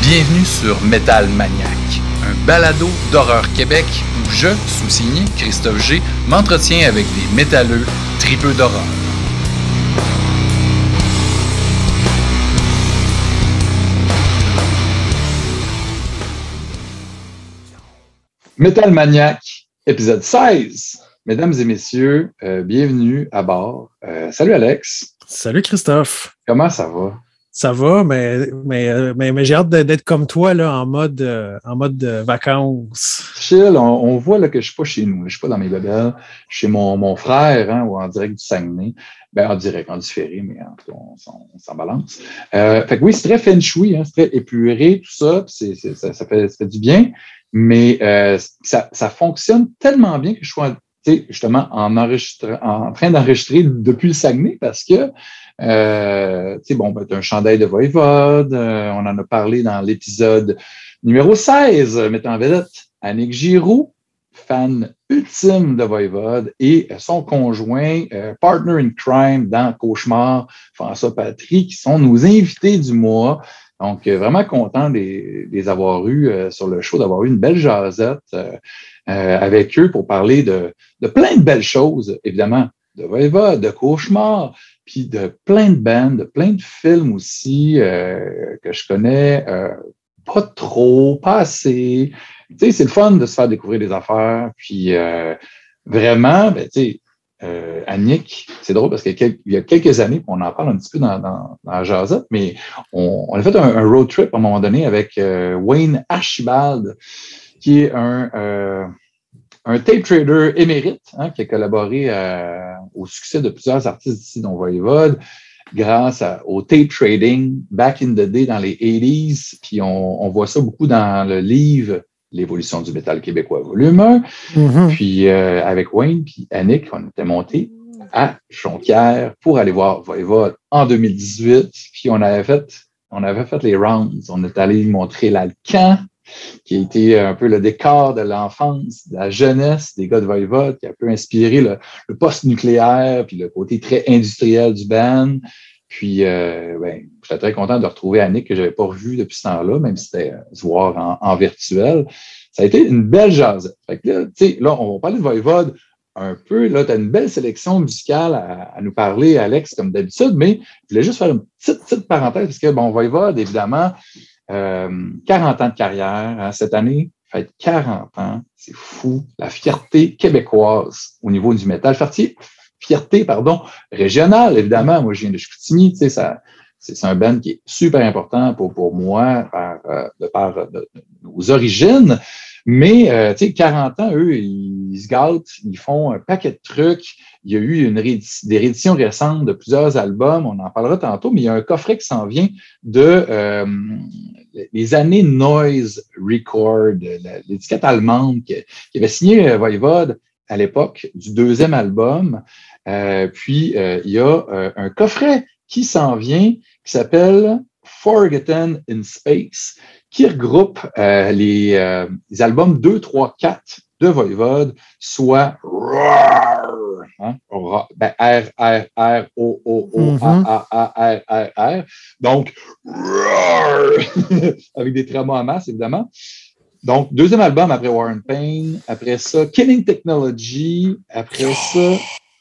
Bienvenue sur Metal Maniac, un balado d'horreur Québec où je, sous-signé Christophe G, m'entretiens avec des métalleux tripeux d'horreur. Metal Maniac, épisode 16. Mesdames et messieurs, euh, bienvenue à bord. Euh, salut Alex. Salut Christophe. Comment ça va? Ça va, mais, mais, euh, mais, mais j'ai hâte d'être comme toi là, en mode, en mode vacances. Chill, on, voit là, que je ne suis pas chez nous, je ne suis pas dans mes bébelles, chez mon, mon frère hein, ou en direct du Saguenay. Ben, en direct, en différé, mais en tout cas, on, s'en balance. fait que oui, c'est très feng shui, hein, c'est très épuré, tout ça, c'est, ça, ça, fait, ça fait du bien, mais ça, ça fonctionne tellement bien que je suis justement en, en train d'enregistrer depuis le Saguenay parce que euh, bon, ben, un chandail de Voivode, euh, on en a parlé dans l'épisode numéro 16, mettant en vedette Annick Giroux, fan ultime de Voivode, et son conjoint, euh, partner in crime dans Cauchemar, François Patry, qui sont nos invités du mois. Donc, euh, vraiment content de les, avoir eus sur le show, d'avoir eu une belle jasette. Euh, avec eux pour parler de, de, plein de belles choses, évidemment, de Voiva, de Cauchemar, puis de plein de bandes, de plein de films aussi euh, que je connais euh, pas trop, pas assez. Tu sais, c'est le fun de se faire découvrir des affaires, puis vraiment, ben, tu sais, euh, Annick, c'est drôle parce qu'il y a quelques années, on en parle un petit peu dans, dans, Jazette, mais on, a fait un, road trip à un moment donné avec Wayne Archibald, qui est un, euh, tape trader émérite, hein, qui a collaboré euh, au succès de plusieurs artistes ici, dont Voivode, grâce au tape trading back in the day dans les 80s. Puis on voit ça beaucoup dans le livre L'évolution du métal québécois, volume 1. Mm-hmm. Puis euh, avec Wayne puis Annick, on était monté à Jonquière pour aller voir Voivode en 2018. Puis on avait fait, on avait fait les rounds. On est allé montrer l'Alcan qui a été un peu le décor de l'enfance, de la jeunesse des gars de Voivode, qui a un peu inspiré le, post-nucléaire, puis le côté très industriel du band. Puis, euh, ben, j'étais très content de retrouver Annick, que je n'avais pas revu depuis ce temps-là, même si c'était se voir en, virtuel. Ça a été une belle jazz. Fait que là, là, on va parler de Voivode un peu. Là, tu as une belle sélection musicale à, nous parler, Alex, comme d'habitude, mais je voulais juste faire une petite, petite parenthèse, parce que, bon, Voivode, évidemment, 40 euh, ans de carrière. Hein, cette année, fait 40 ans. C'est fou. La fierté québécoise au niveau du métal. Fierté, fierté pardon, régionale, évidemment. Moi, je viens de Chicoutimi. Tu sais, ça, c'est un band qui est super important pour, pour moi par, euh, de par nos origines. Mais, euh, tu sais, 40 ans, eux, ils se gâtent, ils font un paquet de trucs. Il y a eu une des rééditions récentes de plusieurs albums, on en parlera tantôt, mais il y a un coffret qui s'en vient de euh, les années Noise Record, l'étiquette allemande qui, avait signé euh, Voivode à l'époque du deuxième album. Euh, puis, euh, il y a euh, un coffret qui s'en vient qui s'appelle Forgotten in Space, qui regroupe euh, les, euh, les, albums 2, 3, 4 de Voivode, soit ROAR, hein, ben R, R, R, O, O, O, A, A, A, R, R, R. Donc, ROAR, avec des tramas à masse, évidemment. Donc, deuxième album après Warren Payne. Après ça, Killing Technology. Après ça,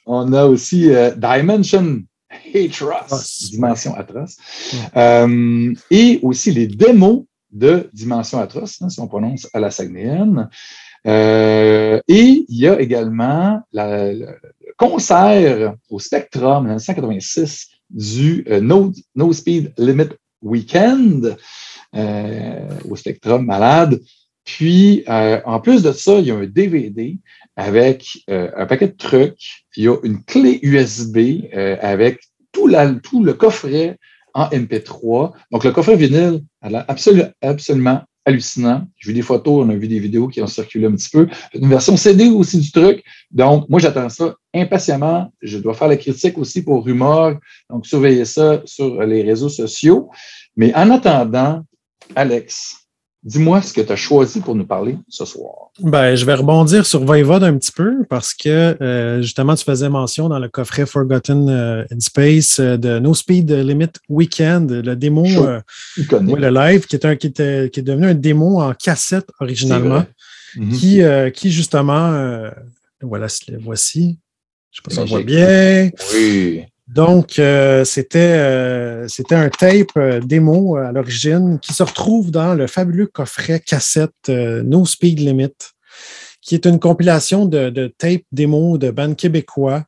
on a aussi euh, Dimension Atroce, Dimension Atroce. Euh, et aussi les démos de Dimension Atroce, hein, si on prononce à la Saguenayenne. Euh, et il y a également le concert au Spectrum en 1986 du euh, no, Speed Limit Weekend au Spectrum Malade. Puis, en plus de ça, il y a un DVD avec euh, un paquet de trucs. Il y a une clé USB avec tout, le coffret en MP3. Donc, le coffret vinyle, absolument, absolument hallucinant. J'ai vu des photos, on a vu des vidéos qui ont circulé un petit peu. Une version CD aussi du truc. Donc, moi, j'attends ça impatiemment. Je dois faire la critique aussi pour Rumor. Donc, surveillez ça sur les réseaux sociaux. Mais en attendant, Alex, dis-moi ce que tu as choisi pour nous parler ce soir. Ben, je vais rebondir sur Voivod un petit peu parce que euh, justement, tu faisais mention dans le coffret Forgotten euh, in Space euh, de No Speed Limit Weekend, le démo, le live, qui est, un, qui, était, qui est devenu un démo en cassette originalement, mhm. qui, qui justement, voilà, voici. Je ne sais pas si on voit bien. Oui. Donc, euh, c'était, euh, c'était un tape euh, démo à l'origine qui se retrouve dans le fabuleux coffret cassette No Speed Limit, qui est une compilation de, de tapes démo de bandes québécois.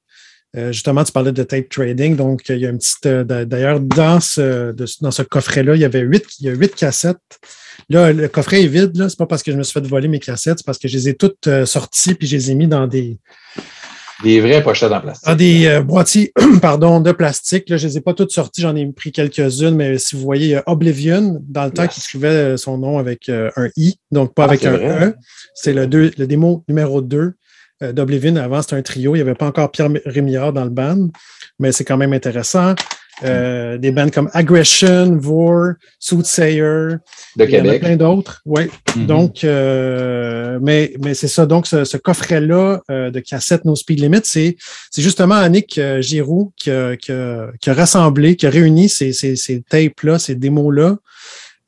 justement, tu parlais de tape trading. Donc, il y a une petite. D'ailleurs, dans ce, ce coffret-là, il y avait huit, il y a huit cassettes. Là, le coffret est vide. Ce n'est pas parce que je me suis fait voler mes cassettes, c'est parce que je les ai toutes sorties puis je les ai mis dans des, des vraies pochettes en plastique. Ah, des euh, boîtiers pardon, de plastique. Là, je ne les ai pas toutes sorties, j'en ai pris quelques-unes, mais si vous voyez, il y a Oblivion, dans le temps, qui écrivait euh, son nom avec euh, un I, donc pas ah, avec un E. C'est le, le démo numéro 2 d'Oblivion. Avant, c'était un trio. Il n'y avait pas encore Pierre Rémillard dans le band, mais c'est quand même intéressant. Euh, des bands comme Aggression, Vor, Soothsayer. De Il y en a plein d'autres. Oui. Mm-hmm. Donc, euh, mais, mais c'est ça. Donc, ce, coffret-là euh, de cassette No Speed Limit, c'est, c'est justement Annick Giroux qui a, qui, a, qui a, rassemblé, qui a réuni ces, ces, ces tapes-là, ces démos-là.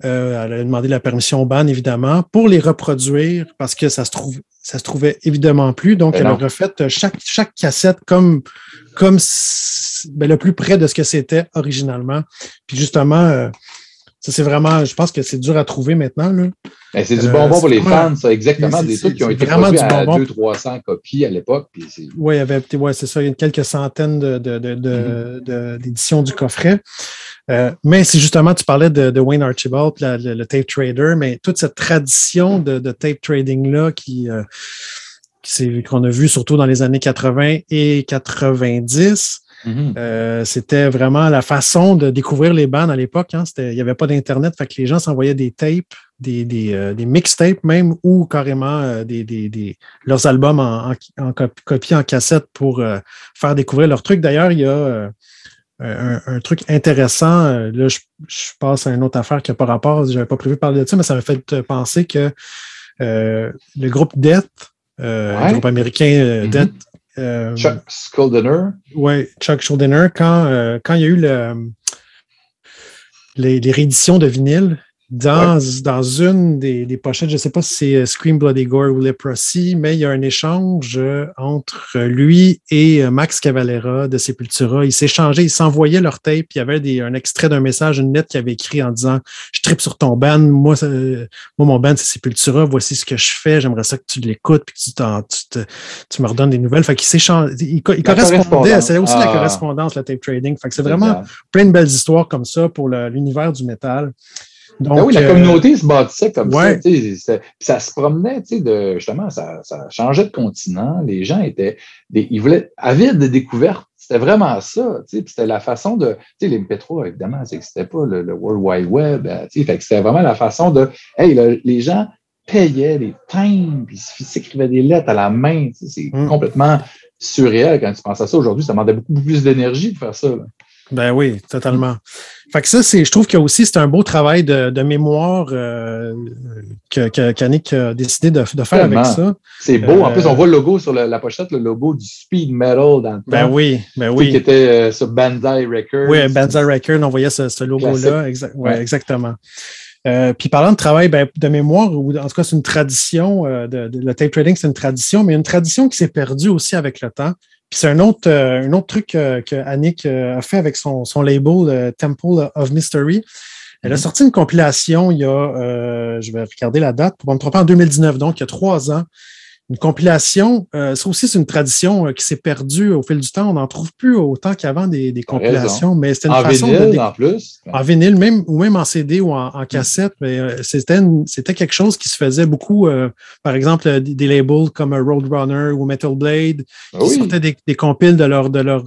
Elle a demandé la permission au ban, évidemment, pour les reproduire parce que ça se trouve, ça se trouvait évidemment plus. Donc, ben elle a refait chaque, chaque cassette comme, comme ben, le plus près de ce que c'était originalement. Puis justement, euh, ça c'est vraiment, je pense que c'est dur à trouver maintenant. Là. Ben, c'est du bonbon pour les fans, ça, exactement. Des trucs qui ont été produits à 200-300 copies à l'époque. Oui, il y avait, ouais, c'est ça, il y a quelques centaines mm-hmm. d'éditions du coffret. Euh, mais c'est justement, tu parlais de, Wayne Archibald, le, tape trader, mais toute cette tradition de, tape trading-là qui, euh, qu'on a vu surtout dans les années 80 et 90. Mm-hmm. Euh, c'était vraiment la façon de découvrir les bandes à l'époque. Hein. Il n'y avait pas d'Internet, fait que les gens s'envoyaient des tapes, des, des, euh, des mixtapes même, ou carrément euh, des, des, leurs albums en, en, copie en cassette pour faire découvrir leurs trucs. D'ailleurs, il y a un, truc intéressant. Là, je, passe à une autre affaire qui n'a pas rapport. Je n'avais pas prévu de parler de ça, mais ça m'a fait penser que le groupe Death euh, groupe américain euh, mm-hmm. euh, Chuck Schuldiner. Oui, Chuck Schuldiner, quand, quand il y a eu le, les, les rééditions de vinyle, dans, dans une des, des, pochettes, je ne sais pas si c'est euh, Scream Bloody Gore ou Leprosy, mais il y a un échange euh, entre lui et euh, Max Cavalera de Sepultura. Ils s'échangeaient, ils s'envoyaient leur tape. Il y avait des, un extrait d'un message, une lettre qui avait écrit en disant Je tripe sur ton band, moi, moi mon band, c'est Sepultura, voici ce que je fais, j'aimerais ça que tu l'écoutes puis que tu, tu, tu, me redonnes des nouvelles. Fait qu'ils s'échangeaient, ils, correspondaient, c'est aussi la ah. correspondance, le tape trading. Fait que c'est vraiment plein de belles histoires comme ça pour l'univers du métal. Ben oui, la euh, communauté se bâtissait comme ça. Ça se promenait, de, justement, ça, ça, changeait de continent. Les gens étaient, ils voulaient, avides de découvertes. C'était vraiment ça. C'était la façon de. Les MP3, évidemment, c'était pas le, World Wide Web. Euh, c'était vraiment la façon de. Hey, les gens payaient des timbres, ils s'écrivaient des lettres à la main. C'est mm. complètement surréel quand tu penses à ça. Aujourd'hui, ça demandait beaucoup plus d'énergie de faire ça. Ben oui, totalement. Fait que ça, c'est, je trouve que aussi c'est un beau travail de, de mémoire euh, que, que a décidé de, de faire avec ça. C'est beau. en plus, on euh, voit le logo sur la, pochette, le logo du speed metal dans le Ben oui, ben oui. Qui était euh, sur Banzai Records. Oui, Banzai Records, on voyait ce, ce logo-là. ouais, exactement. Euh, puis parlant de travail ben, de mémoire, ou en tout cas, c'est une tradition, de, le tape trading, c'est une tradition, mais une tradition qui s'est perdue aussi avec le temps. Puis c'est un autre, euh, un autre truc euh, que Annick euh, a fait avec son, son label Temple of Mystery. Elle a mhm. sorti une compilation il y a, je vais regarder la date pour me tromper, en 2019, donc il y a trois ans, une compilation, euh, ça aussi, c'est une tradition euh, qui s'est perdue au fil du temps. On n'en trouve plus autant qu'avant des, des compilations, mais c'était une en façon vinyle, de. En plus. En vinyle, même, ou même en CD ou en, cassette, mais euh, c'était, c'était quelque chose qui se faisait beaucoup, par exemple, des, labels comme Roadrunner ou Metal Blade, ah qui sortaient des, des compiles de leur, de leur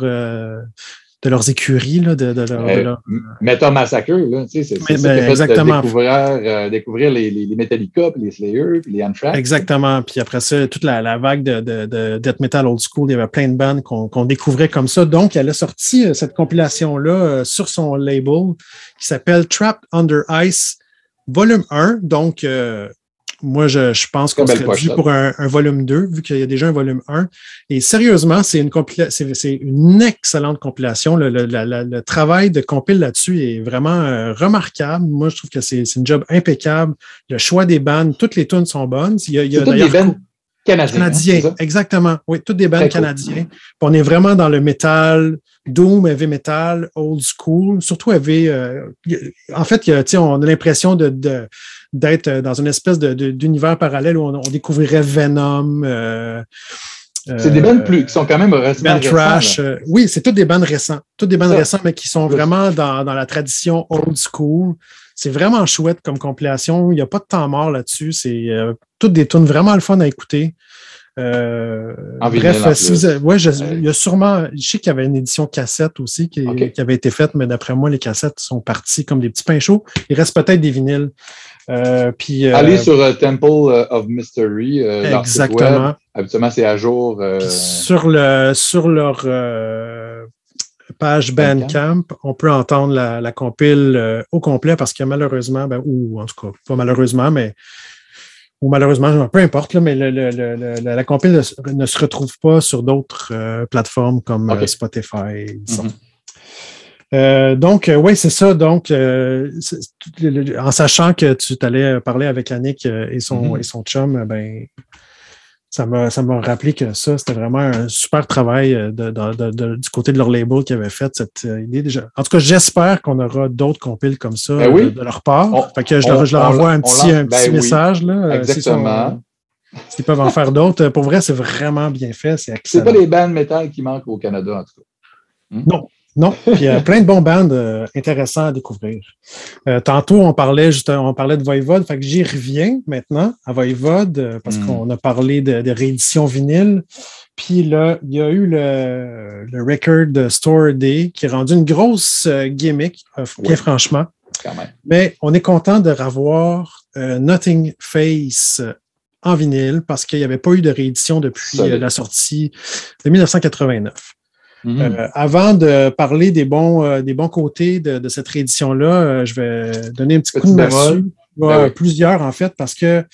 de leurs écuries, là, de, de, leur, de leur... Meta Massacre, là, tu sais, c'est ça ben, exactement. découvrir, euh, découvrir les, les, les, Metallica, puis les Slayer, puis les Anthrax. Exactement. Puis après ça, toute la, la vague de, de, de, Death Metal Old School, il y avait plein de bandes qu'on qu'on découvrait comme ça. Donc, elle a sorti euh, cette compilation-là euh, sur son label qui s'appelle Trapped Under Ice volume 1, donc moi, je, je pense qu'on serait dû pour un, un, volume 2, vu qu'il y a déjà un volume 1. Et sérieusement, c'est une, c'est une excellente compilation. Le, le, le, travail de compile là-dessus est vraiment euh, remarquable. Moi, je trouve que c'est une job impeccable. Le choix des bandes, toutes les tunes sont bonnes. Il y a, il y a bandes canadiennes. Canadiens, exactement. Oui, toutes des bandes canadiennes. On est vraiment dans le métal, Doom, heavy metal, old school, surtout heavy. Euh, en fait, il y a, on a l'impression de, de d'être euh, dans une espèce d'univers parallèle où on, découvrirait Venom. Euh, c'est des bandes plus, qui sont quand même récentes. Trash. Euh, oui, c'est toutes des bandes récentes. Toutes des bandes récentes, mais qui sont vraiment dans, la tradition old school. C'est vraiment chouette comme compilation. Il n'y a pas de temps mort là-dessus. C'est toutes des tunes vraiment le fun à écouter. bref, si vous ouais, il y a sûrement, je sais qu'il y avait une édition cassette aussi qui, qui avait été faite, mais d'après moi, les cassettes sont parties comme des petits pains chauds. Il reste peut-être des vinyles. Euh, puis, euh, Allez sur euh, Temple of Mystery. exactement. Habituellement, c'est à jour. Sur, le, sur leur page Bandcamp, on peut entendre la, compile au complet parce que malheureusement, ben, ou en tout cas, pas malheureusement, mais ou malheureusement, peu importe, mais la compile ne, se retrouve pas sur d'autres plateformes comme Spotify. Euh, donc, euh, oui, c'est ça. Donc, euh, en sachant que tu allais parler avec Annick et son, mm-hmm. et son chum, ben, ça m'a, ça m'a rappelé que ça, c'était vraiment un super travail de, du côté de leur label qui avait fait cette idée déjà. En tout cas, j'espère qu'on aura d'autres compiles comme ça ben de, leur part. fait que je, leur, envoie un petit, un petit ben message. Là, Exactement. S'ils peuvent en faire d'autres. Pour vrai, c'est vraiment bien fait. C'est. C'est pas les bandes métal qui manquent au Canada, en tout cas. Hmm? Non, non, puis il y a plein de bons bandes euh, intéressants à découvrir. Euh, tantôt, on parlait justement, on parlait de Voivode, fait que j'y reviens maintenant à Voivode euh, parce hmm. qu'on a parlé de, réédition vinyle. Puis là, il y a eu le, le Record Store Day qui est rendu une grosse gimmick, bien franchement. Mais on est content de revoir Nothing Face en vinyle parce qu'il n'y avait pas eu de réédition depuis la sortie de 1989. Mhm. Euh, avant de parler des bons, euh, des bons côtés de, cette réédition-là, euh, je vais donner un petit coup de massue. Ben plusieurs, en fait, parce que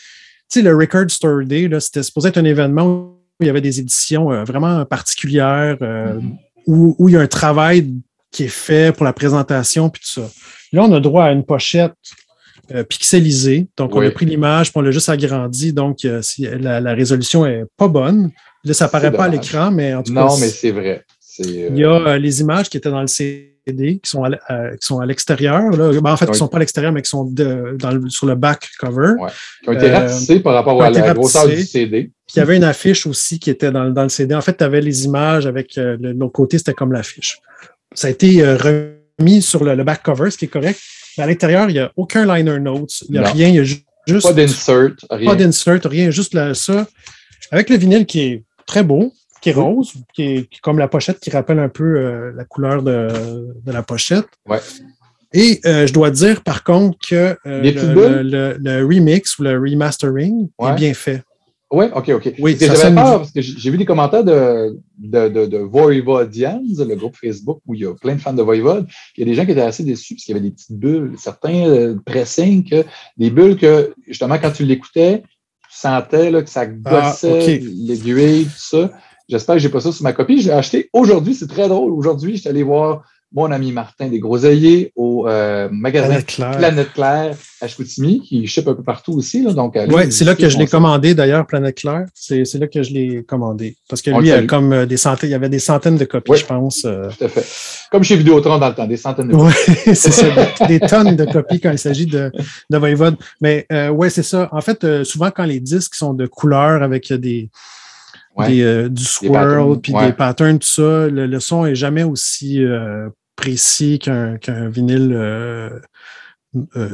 le Record Store Day, c'était supposé être un événement où il y avait des éditions vraiment particulières, mhm. où, où, il y a un travail qui est fait pour la présentation, puis tout ça. Là, on a droit à une pochette pixelisée. Donc, on a pris l'image, puis on l'a juste agrandi. Donc, la, la, résolution est pas bonne. Là, ça apparaît pas à l'écran, mais en tout cas. Non, mais c'est vrai. Il y a euh, les images qui étaient dans le CD, qui sont à, euh, qui sont à l'extérieur. Ben, en fait, qui ne sont pas à l'extérieur, mais qui sont dans sur le back cover. Qui ont été euh, ratissés par rapport à la grosseur du CD. Puis il y avait une affiche aussi qui était dans, dans le CD. En fait, tu avais les images avec l'autre côté, c'était comme l'affiche. Ça a été remis sur le, back cover, ce qui est correct. Mais à l'intérieur, il n'y a aucun liner notes. Il n'y a rien. Il y a juste. Pas d'insert. Pas d'insert, rien. Juste ça. Avec le vinyle qui est très beau, qui est rose, qui est, comme la pochette qui rappelle un peu euh, la couleur de, la pochette. Ouais. Et euh, je dois dire par contre que euh, le, remix ou le remastering est bien fait. Oui, OK, OK. Oui, j'avais peur parce que j'ai vu des commentaires de, de, de, de Voivodians, le groupe Facebook où il y a plein de fans de Voivod. Il y a des gens qui étaient assez déçus parce qu'il y avait des petites bulles, certains pressings, des bulles que justement quand tu l'écoutais, tu sentais là, que ça ah, gossait l'aiguille, tout ça. J'espère que j'ai pas ça sur ma copie. Je l'ai acheté aujourd'hui. C'est très drôle. Aujourd'hui, je suis allé voir mon ami Martin des Groseilliers au euh, magasin Planète Claire. à Chicoutimi, qui ship un peu partout aussi. Là, donc, oui, c'est là que je l'ai commandé d'ailleurs, Planète Claire. C'est là que je l'ai commandé. Parce que lui, il, a comme euh, des centaines, il y avait des centaines de copies, je pense. Euh. Tout à fait. Comme chez Vidéotron dans le temps, des centaines de copies. Oui, c'est ça. Des, tonnes de copies quand il s'agit de, de Voivode. Mais euh, ouais, c'est ça. En fait, souvent, quand les disques sont de couleur avec des euh, du swirl, puis des patterns, tout ça. Le, son n'est jamais aussi euh, précis qu'un vinyle euh,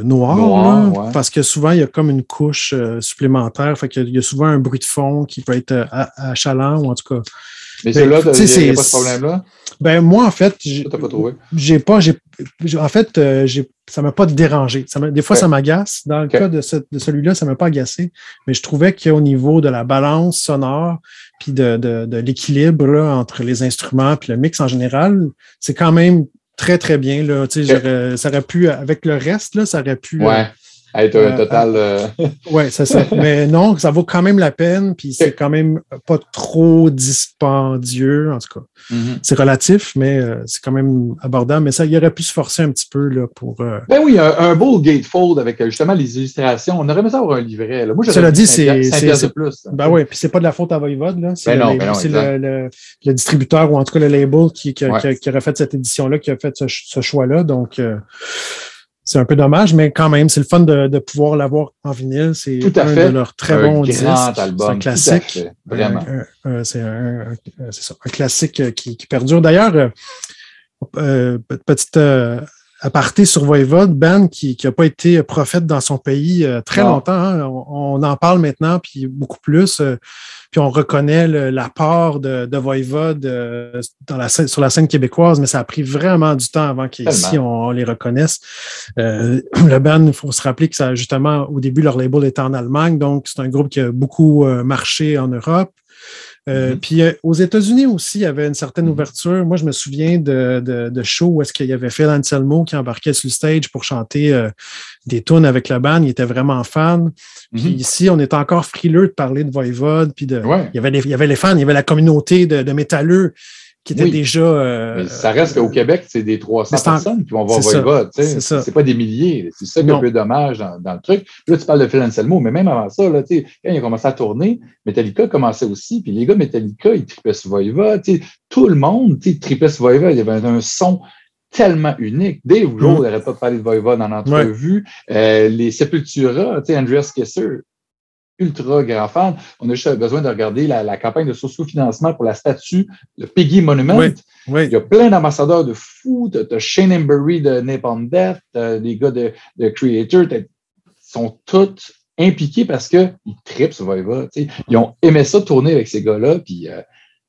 noir. Parce que souvent, il y a comme une couche supplémentaire. Fait qu'il y a souvent un bruit de fond qui peut être achalant, ou en tout cas. Mais c'est là, il n'y a pas ce problème-là? Ben, moi, en fait, j'ai pas, j'ai, en fait, euh, ça m'a pas dérangé. Ça des fois, ça m'agace. Dans le cas de, de celui-là, ça m'a pas agacé. Mais je trouvais qu'au niveau de la balance sonore, puis de, de, de l'équilibre entre les instruments puis le mix en général, c'est quand même très, très bien. Là. Ça aurait pu, avec le reste, là, ça aurait pu. Ouais. Être un total. Oui, c'est ça. Mais non, ça vaut quand même la peine, puis c'est quand même pas trop dispendieux, en tout cas. Mm-hmm. C'est relatif, mais c'est quand même abordable. Mais ça, il aurait pu se forcer un petit peu là, pour. Ben oui, un, beau gatefold avec justement les illustrations. On aurait aimé ça avoir un livret. Là. Moi, Cela dit, c'est. plus. Ben oui, puis c'est pas de la faute à Voivode, là. C'est ben ben le, le, distributeur ou en tout cas le label qui, qui, qui, aurait fait cette édition-là, qui a fait ce, choix-là. Donc, euh, c'est un peu dommage, mais quand même, c'est le fun de, pouvoir l'avoir en vinyle. C'est un de leurs très bons disques. C'est un classique. Vraiment. c'est un, un, classique qui, perdure. D'ailleurs, euh, petite aparté sur Voivode, Ben qui n'a pas été prophète dans son pays très longtemps. Hein. On, en parle maintenant, puis beaucoup plus. puis on reconnaît l'apport de, de Voivode dans la, sur la scène québécoise, mais ça a pris vraiment du temps avant qu'ici on, les reconnaisse. le band, il faut se rappeler que ça, justement, au début, leur label était en Allemagne, donc c'est un groupe qui a beaucoup marché en Europe. Euh, mm-hmm. Puis euh, aux États-Unis aussi, il y avait une certaine mm-hmm. ouverture. Moi, je me souviens de, de, shows où est-ce qu'il y avait Phil Anselmo qui embarquait sur le stage pour chanter euh, des tunes avec la band. Il était vraiment fan. Puis mm-hmm. ici, on est encore frileux de parler de Voivode. Puis de, il, y avait il y avait les fans, il y avait la communauté de, de métalleux qui était déjà. Euh, ça reste qu'au Québec, c'est des 300 personnes qui vont voir Voivode. C'est pas des milliers. C'est ça qui est un peu dommage dans, dans, le truc. là, tu parles de Phil Anselmo, mais même avant ça, là, quand il a commencé à tourner, Metallica commençait aussi. Puis les gars Metallica, ils tripaient sur Voivode. Tout le monde tripait sur Voivode. Il y avait un, son tellement unique. Dave Grohl mm. n'aurait pas parlé de Voivode en entrevue. Euh, les Sepultura, Andreas Kesser, ultra grand fan. On a juste besoin de regarder la, campagne de socio-financement pour la statue de Piggy Monument. Il y a plein d'ambassadeurs de fou. Tu as Shane Embury de Napalm Death, des gars de, de Creator. Ils sont tous impliqués parce qu'ils tripent sur Voiva. Ils ont aimé ça tourner avec ces gars-là. Puis, euh,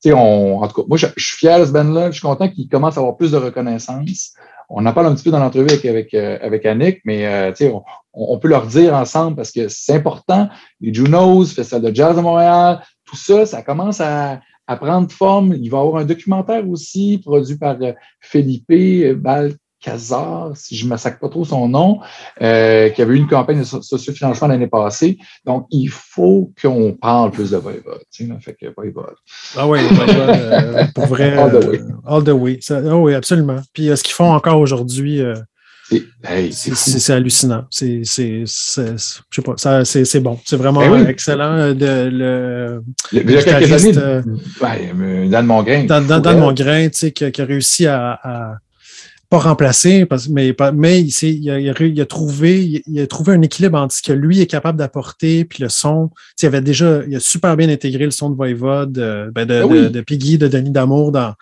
on, en tout cas, moi, je, je suis fier de ce band-là. Je suis content qu'ils commencent à avoir plus de reconnaissance on en parle un petit peu dans l'entrevue avec, avec, euh, avec, Annick, mais euh, on, on, peut leur dire ensemble parce que c'est important. Les Junos, Festival de Jazz de Montréal, tout ça, ça commence à, prendre forme. Il va y avoir un documentaire aussi produit par euh, Felipe Bal Casar, si je ne massacre pas trop son nom, euh, qui avait eu une campagne de sociofinancement l'année passée. Donc, il faut qu'on parle plus de Voivode. Tu sais, fait que Voivode. Ah oui, euh, pour vrai. all the way. Euh, all the way. Ça, oh oui, absolument. Puis ce qu'ils font encore aujourd'hui, c'est hallucinant. C'est, bon. C'est vraiment ben excellent. De, le, y a quelques années, ben, Dan Mongrain. Dan, Dan, Mongrain, tu sais, qui, qui, a réussi à pas remplacé, parce, mais, mais il, il, a, il, a, trouvé, il a trouvé un équilibre entre ce que lui est capable d'apporter, puis le son. Il avait déjà, il a super bien intégré le son de Voivode, euh, ben de, ben de, Piggy, de Denis Damour dans.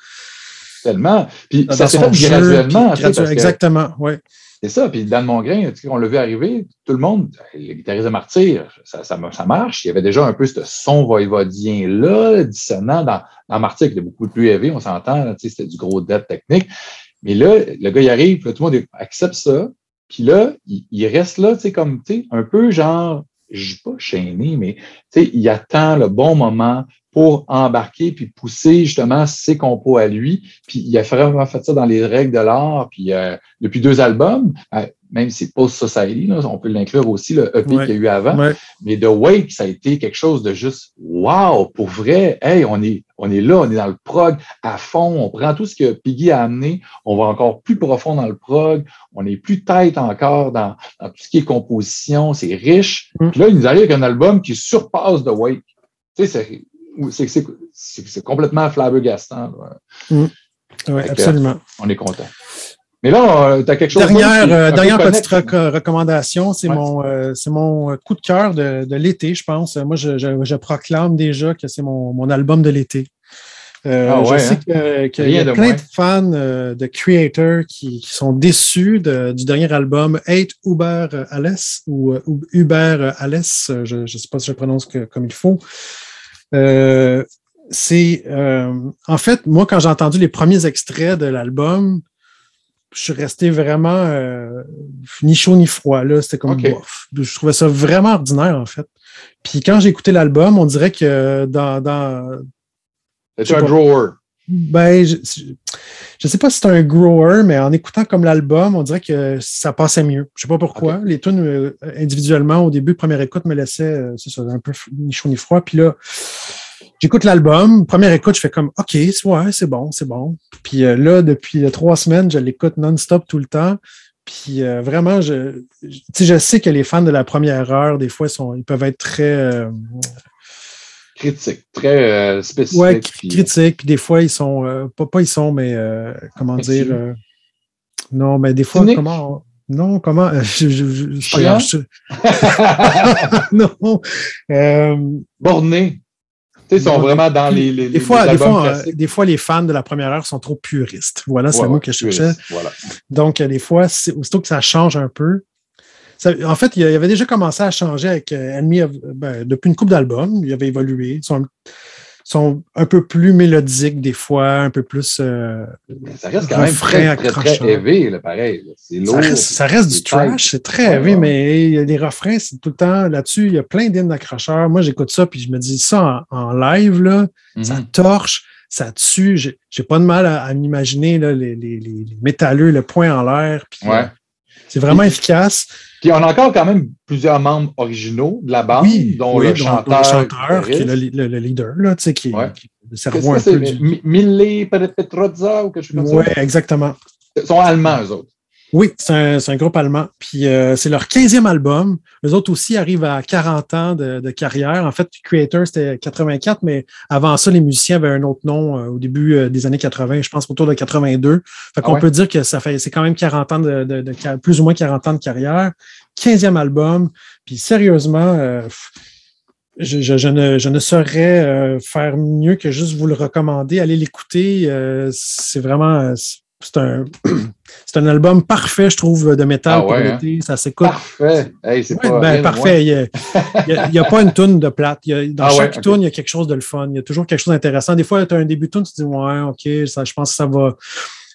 Tellement. Puis ça s'est fait graduellement. exactement, oui. C'est ça. Puis Dan Mongrain, on l'a vu arriver, tout le monde, le guitariste de Martyr, ça, ça, ça, marche. Il y avait déjà un peu ce son voivodien-là, dissonant dans, dans Martyr, qui était beaucoup plus élevé, on s'entend, c'était du gros depth technique. Mais là, le gars, il arrive, tout le monde accepte ça. Puis là, il, reste là, tu sais, comme, tu sais, un peu genre, je sais pas chaîné, mais, tu sais, il attend le bon moment pour embarquer puis pousser justement ses compos à lui. Puis il a vraiment fait ça dans les règles de l'art. Puis euh, depuis deux albums, euh, même si c'est Post Society, là, on peut l'inclure aussi, le EP qu'il y a eu avant. Mais The Wake, ça a été quelque chose de juste wow, pour vrai. Hey, on est, on est là, on est dans le prog à fond. On prend tout ce que Piggy a amené, on va encore plus profond dans le prog. On est plus tête encore dans, tout ce qui est composition. C'est riche. Mm. Puis là, il nous arrive avec un album qui surpasse The Wake. Tu sais, c'est complètement flabbergastant. Mm. Oui, absolument. on est content. Mais là, euh, tu as quelque chose Dernière, euh, dernière petite recommandation, c'est mon, euh, mon coup de cœur de, de l'été, je pense. Moi, je, je, je proclame déjà que c'est mon, mon album de l'été. Ah je sais hein? qu'il y a plein de fans de Creator qui, qui sont déçus de, du dernier album Hate Uber Alice ou Uber Alice, je ne sais pas si je prononce comme il faut. c'est en fait, moi, quand j'ai entendu les premiers extraits de l'album, je suis resté vraiment euh, ni chaud ni froid. Là. C'était comme bof. Je trouvais ça vraiment ordinaire, en fait. Puis quand j'ai écouté l'album, on dirait que dans. dans C'est un drawer. Ben, je ne sais pas si c'est un grower, mais en écoutant comme l'album, on dirait que ça passait mieux. Je ne sais pas pourquoi. Les tunes euh, individuellement, au début, première écoute, me laissaient euh, un peu ni chaud ni froid. Puis là, j'écoute l'album. Première écoute, je fais comme OK, ouais, c'est bon, c'est bon. Puis euh, là, depuis trois semaines, je l'écoute non-stop tout le temps. Puis vraiment, je, je sais que les fans de la première heure, des fois, sont, ils peuvent être très critique, très euh, spécifique. Oui, critique. Puis des fois, ils sont, euh, pas, pas, ils sont, mais euh, comment dire, non, mais des fois, comment, non, comment, je, je, je, non. Borné. Ils sont vraiment dans les, les, des fois, des fois, des fois, les fans de la première heure sont trop puristes. Voilà, c'est le mot que je cherchais. Voilà. Donc, des fois, aussitôt que ça change un peu, en fait, il avait déjà commencé à changer avec euh, Enemy ben, depuis une coupe d'albums. Il avait évolué. Sont, un peu plus mélodiques des fois, un peu plus. Euh, ça reste quand même très, très, très heavy, pareil. Lourd. Ça reste, du trash, c'est très heavy, mais les refrains, c'est tout le temps là-dessus. Il y a plein d'hymnes d'accrocheurs. Moi, j'écoute ça, puis je me dis ça en, live, là, ça mhm. torche ça tue. J'ai pas de mal à, m'imaginer les, les, métalleux, le poing en l'air. Ouais. C'est vraiment efficace. Puis on a encore quand même plusieurs membres originaux de la bande, dont, le chanteur, qui est le, leader, là, tu sais, qui, ouais. qui cerveau un peu. Du... Mille Petrozza ou quelque chose comme ça? Oui, exactement. Ils sont allemands, eux autres. Oui, c'est un, groupe allemand. Puis euh, c'est leur 15e album. Les autres aussi arrivent à 40 ans de, carrière. En fait, Creator, c'était 84, mais avant ça, les musiciens avaient un autre nom euh, au début euh, des années 80, je pense autour de 82. Fait qu'on ah peut dire que ça fait c'est quand même 40 ans de, plus ou moins 40 ans de carrière. 15e album. Puis sérieusement, je, je, ne, je ne saurais faire mieux que juste vous le recommander. Allez l'écouter. c'est vraiment c'est un, c'est un album parfait, je trouve, de métal ah pour hein? l'été. Ça s'écoute. Parfait. c'est ben, parfait. Il n'y a, pas une toune de plate. dans ah chaque ouais, il y a quelque chose de le fun. Il y a toujours quelque chose d'intéressant. Des fois, tu as un début de tune, tu te dis, ouais, OK, ça, je pense que ça va,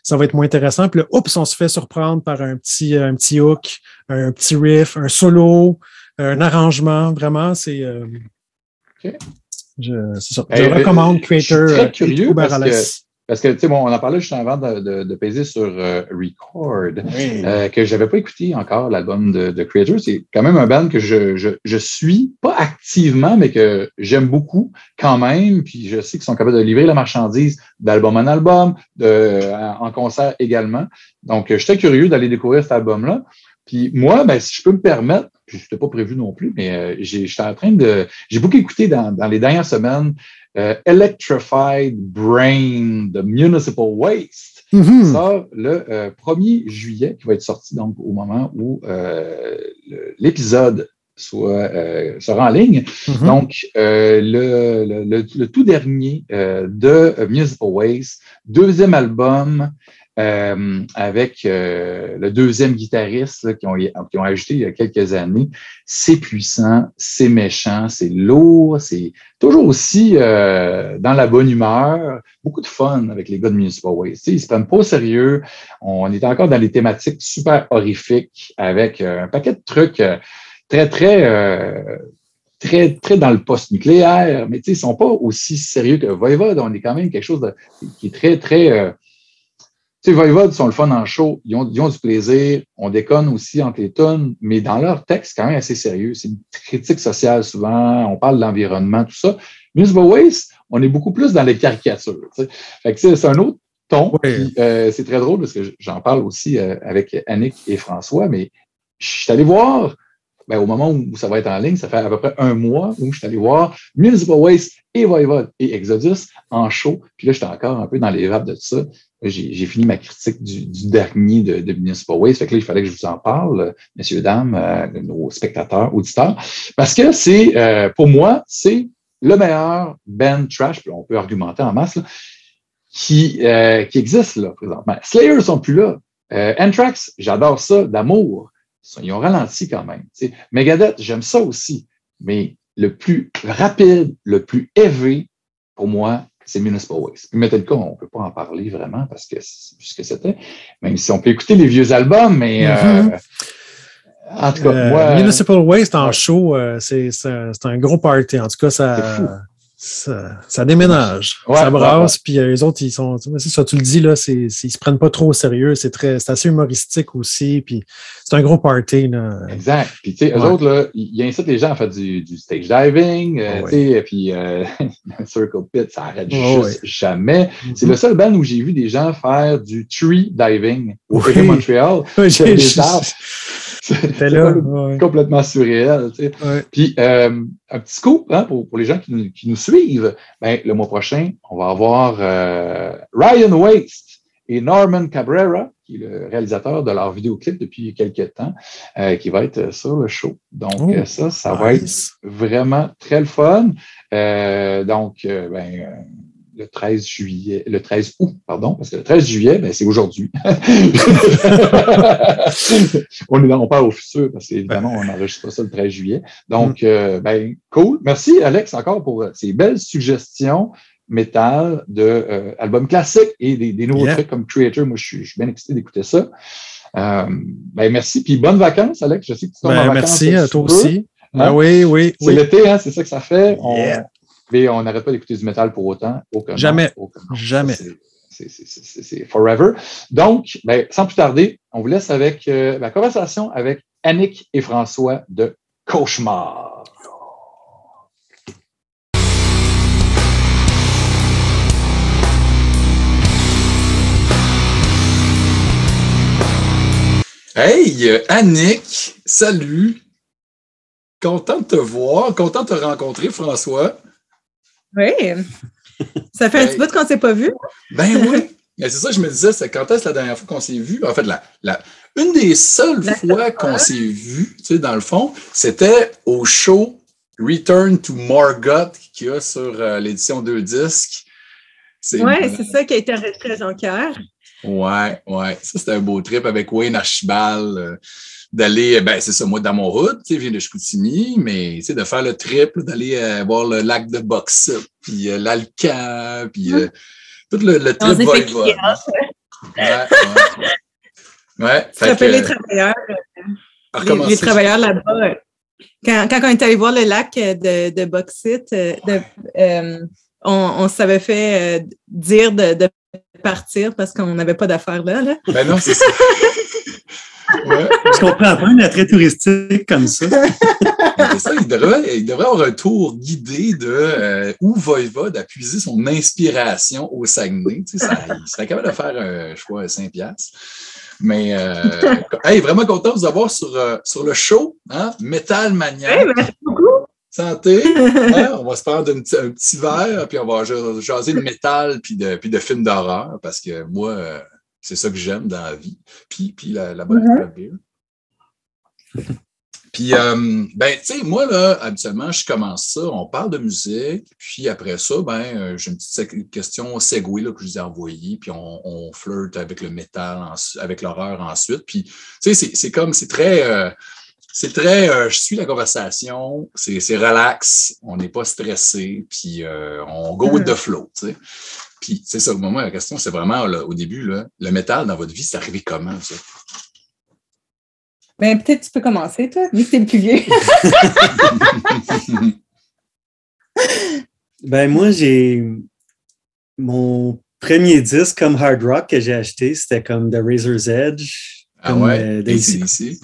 ça va être moins intéressant. Puis là, oups, on se fait surprendre par un petit, un petit hook, un petit riff, un solo, un arrangement. Vraiment, c'est. Euh, je, ça. je recommande Creator. Je très euh, curieux parce que parce que, tu sais, bon, on en parlait juste avant de, de, de peser sur euh, Record, euh, que je n'avais pas écouté encore l'album de, de Creator. C'est quand même un band que je, je, je, suis, pas activement, mais que j'aime beaucoup quand même. Puis je sais qu'ils sont capables de livrer la marchandise d'album en album, de, en concert également. Donc, j'étais curieux d'aller découvrir cet album-là. Puis moi, ben, si je peux me permettre, je n'étais pas prévu non plus, mais euh, j'étais en train de. J'ai beaucoup écouté dans, dans les dernières semaines euh, Electrified Brain de Municipal Waste. Mm-hmm. Ça, le 1er euh, juillet, qui va être sorti donc au moment où euh, l'épisode soit sera en ligne. Mm-hmm. Donc, le, le, le, tout dernier de Municipal Waste, deuxième album euh, avec euh, le deuxième guitariste qui, ont, ont ajouté il y a quelques années. C'est puissant, c'est méchant, c'est lourd, c'est toujours aussi euh, dans la bonne humeur. Beaucoup de fun avec les gars de Municipal Waste. ils se prennent pas au sérieux. On est encore dans les thématiques super horrifiques avec un paquet de trucs très, très très, très dans le post-nucléaire, mais ils sont pas aussi sérieux que Voivode. On est quand même quelque chose de, qui est très, très sais, Voivode sont le fun en show, ils ont, du plaisir, on déconne aussi entre les tonnes, mais dans leur texte, c'est quand même assez sérieux. C'est une critique sociale souvent, on parle de l'environnement, tout ça. Musical Waste, on est beaucoup plus dans les caricatures. Fait que c'est un autre ton. Euh, c'est très drôle parce que j'en parle aussi euh, avec Annick et François, mais je suis allé voir ben, au moment où ça va être en ligne, ça fait à peu près un mois où je suis allé voir Municipal Waste et Voivode et Exodus en show. Puis là, j'étais encore un peu dans les vapes de tout ça. J'ai fini ma critique du, dernier de, de, Municipal Waste. Fait que là, il fallait que je vous en parle, messieurs, dames, euh, nos spectateurs, auditeurs. Parce que c'est, euh, pour moi, c'est le meilleur band trash, on peut argumenter en masse, qui, euh, qui existe là, présentement. Slayer sont plus là. Anthrax, j'adore ça, d'amour. Ils ont ralenti quand même. Megadeth, j'aime ça aussi, mais le plus rapide, le plus élevé, pour moi, c'est Municipal Waste. Puis Metallica, on ne peut pas en parler vraiment parce que c'est ce que c'était. Même si on peut écouter les vieux albums, mais euh, mm-hmm. en tout cas, euh, moi. Municipal Waste en show, euh, c'est un gros party. En tout cas, ça. Ça, ça déménage, Ouais, ça ouais, brasse, puis euh, les autres, ils sont, c'est ça, tu le dis, là, c'est, ils se prennent pas trop au sérieux, c'est très, c'est assez humoristique aussi, puis c'est un gros party, là. Exact. Puis, tu sais, eux Ouais. autres, là, ils incitent les gens à faire du, du stage diving, euh, Ah ouais. tu sais, puis euh, le Circle Pit, ça arrête Ah juste jamais. C'est le seul band où j'ai vu des gens faire du tree diving au Oui. Montréal. Ouais, Sur j'ai- des arbres. C'est J'étais là. ouais. complètement surréel. Tu sais. Ouais. Puis, euh, un petit scoop hein, pour, pour les gens qui nous, qui nous suivent. Ben, le mois prochain, on va avoir euh, Ryan Waste et Norman Cabrera, qui est le réalisateur de leur vidéoclip depuis quelques temps, euh, qui va être sur le show. Donc, Oh, ça, ça va être vraiment très le fun. Donc, ben, le 13 juillet, le 13 août, pardon, parce que le 13 juillet, ben, c'est aujourd'hui. on est dans, on parle au futur parce qu'évidemment, on n'enregistre pas ça le 13 juillet. Donc, euh, ben, cool. Merci, Alex, encore pour euh, ces belles suggestions métal de euh, albums classiques et des, des nouveaux Yeah. trucs comme Creator. Moi, je suis, je suis bien excité d'écouter ça. Euh, ben, merci. Puis bonnes vacances, Alex. Je sais que tu tombes en Ben, vacances. merci à toi aussi. Hein? Ben oui, oui, C'est oui. l'été, hein, c'est ça que ça fait. On, Yeah. Mais on n'arrête pas d'écouter du métal pour autant. Aucun Jamais. aucun nom. Jamais. C'est- c'est- c'est- c'est- c'est- C'est forever. Donc, ben, sans plus tarder, on vous laisse avec euh, la conversation avec Annick et François de Cauchemar. Hey, Annick, salut. Content de te voir, content de te rencontrer, François. Oui. Ça fait un petit bout qu'on ne s'est pas vu. Ben oui. Mais c'est ça, que je me disais, c'est quand est-ce la dernière fois qu'on s'est vu? En fait, la, la- une des seules La fois qu'on s'est vu, tu sais, dans le fond, c'était au show Return to Margot qu'il y a sur euh, l'édition 2 disques. Oui, c'est ça qui a été enregistré à Jonquière. Ouais, ouais. Ça, c'était un beau trip avec Wayne Archibald. euh, d'aller, ben, c'est ça, moi, dans mon route, tu sais, je viens de Chicoutimi, mais, tu sais, de faire le trip, là, d'aller euh, voir le lac de Bauxite, puis euh, l'Alcan, puis euh, tout le, trip va-et-va. kicker. Ouais, ouais. Fait que, rappelles les euh, travailleurs, les, travailleurs là-bas. euh, Quand, quand on est allé voir le lac euh, de, de euh, euh, on, on s'avait fait euh, dire de, de partir parce qu'on n'avait pas d'affaires là. là. Ben non, c'est ça. ouais. Je comprends pas un attrait touristique comme ça. C'est ça, il devrait, il devrait avoir un tour guidé de euh, où Voivode a puisé son inspiration au Saguenay. Tu sais, ça, il serait capable de faire, euh, je crois, 5 piastres. Mais, euh, hey, vraiment content de vous avoir sur, euh, sur le show, hein? Metal Mania. Merci beaucoup. Santé. Hein? On va se prendre un petit, un petit verre, puis on va ja- jaser de métal, puis de, puis de films d'horreur, parce que moi, euh, c'est ça que j'aime dans la vie. Puis, puis la, la bonne beer. Puis, euh, ben, tu sais, moi, là, habituellement, je commence ça, on parle de musique, puis après ça, ben, euh, j'ai une petite question segway là, que je vous ai envoyée, puis on, on flirte avec le métal, avec l'horreur ensuite. Puis, tu sais, c'est- comme, c'est très, euh, c'est très, euh, je suis la conversation, c'est c'est relax, on n'est pas stressé, puis euh, on go with the flow, tu sais. Puis, c'est ça, moi, la question, c'est vraiment, là, au début, là, le métal dans votre vie, c'est arrivé comment, ça? Ben, peut-être tu peux commencer, toi, vu que t'es le plus vieux. Ben moi, j'ai mon premier disque comme hard rock que j'ai acheté, c'était comme The Razor's Edge. ah comme, ouais, euh, ici.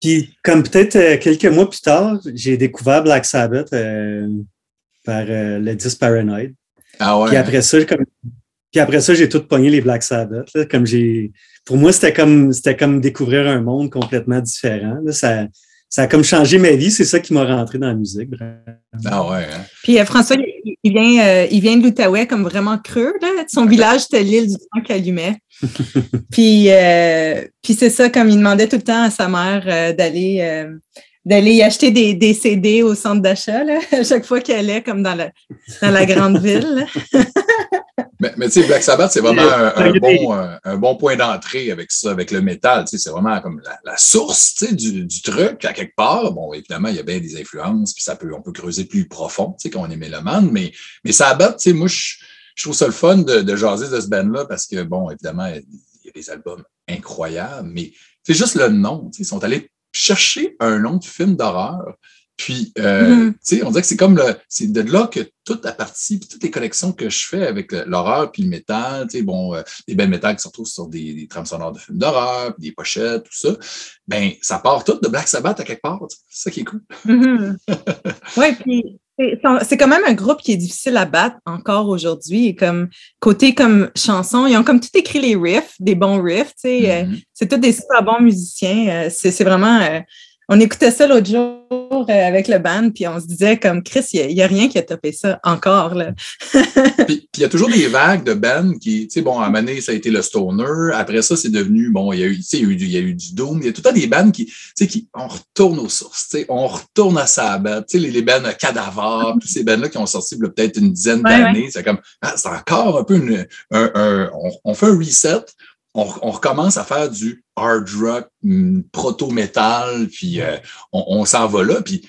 Puis comme peut-être euh, quelques mois plus tard, j'ai découvert Black Sabbath euh, par euh, le disque Paranoid. Ah ouais. Puis après ça, comme puis après ça, j'ai tout pogné les Black Sabbath. là, comme j'ai, pour moi, c'était comme c'était comme découvrir un monde complètement différent. là. ça, ça a comme changé ma vie. C'est ça qui m'a rentré dans la musique. vraiment. Ah ouais, hein? Puis euh, François, il, il vient, euh, il vient de l'Outaouais comme vraiment creux. Là. Son village, c'était l'île du temps qu'il allumait. puis euh, puis c'est ça, comme il demandait tout le temps à sa mère euh, d'aller euh, d'aller y acheter des, des CD au centre d'achat là, à chaque fois qu'elle allait comme dans la, dans la grande ville. Mais, mais tu sais, Black Sabbath, c'est vraiment un, bon, un bon point d'entrée avec ça, avec le métal. Tu sais, c'est vraiment comme la, la source tu sais, du, du truc, à quelque part. Bon, évidemment, il y a bien des influences, puis ça peut, on peut creuser plus profond, tu sais, quand on est mélomane, mais, mais Sabbath, tu sais, moi, je, je trouve ça le fun de, de jaser de ce band-là parce que, bon, évidemment, il y a des albums incroyables, mais c'est juste le nom. tu sais, Ils sont allés chercher un nom de film d'horreur Puis, euh, tu sais, on dirait que c'est comme le, c'est de là que toute la partie, puis toutes les connexions que je fais avec l'horreur puis le métal, tu sais, bon, euh, les belles métal qui se retrouvent sur des, des trames sonores de films d'horreur, puis des pochettes, tout ça, ben, ça part tout de Black Sabbath à quelque part. C'est ça qui est cool. oui, puis c'est quand même un groupe qui est difficile à battre encore aujourd'hui. Comme côté comme chanson, ils ont comme tout écrit les riffs, des bons riffs. Tu sais, euh, mm-hmm. c'est tous des super bons musiciens. c'est vraiment on écoutait ça l'autre jour euh, avec le band, puis on se disait comme Chris, il n'y a, rien qui a topé ça encore. Là. puis il y a toujours des vagues de bands qui, tu sais, bon, à un ça a été le stoner. Après ça, c'est devenu, bon, il y a eu, il y a eu, y a eu du doom. Il y a tout le temps des bands qui, tu sais, qui, on retourne aux sources, tu sais, on retourne à Sabbath, tu sais, les, les bands Cadaver, tous ces bands-là qui ont sorti peut-être une dizaine d'années. C'est comme, ah, c'est encore un peu une, un, un on, on fait un reset on, recommence à faire du hard rock, mm, proto-metal, puis euh, on, s'en va là, puis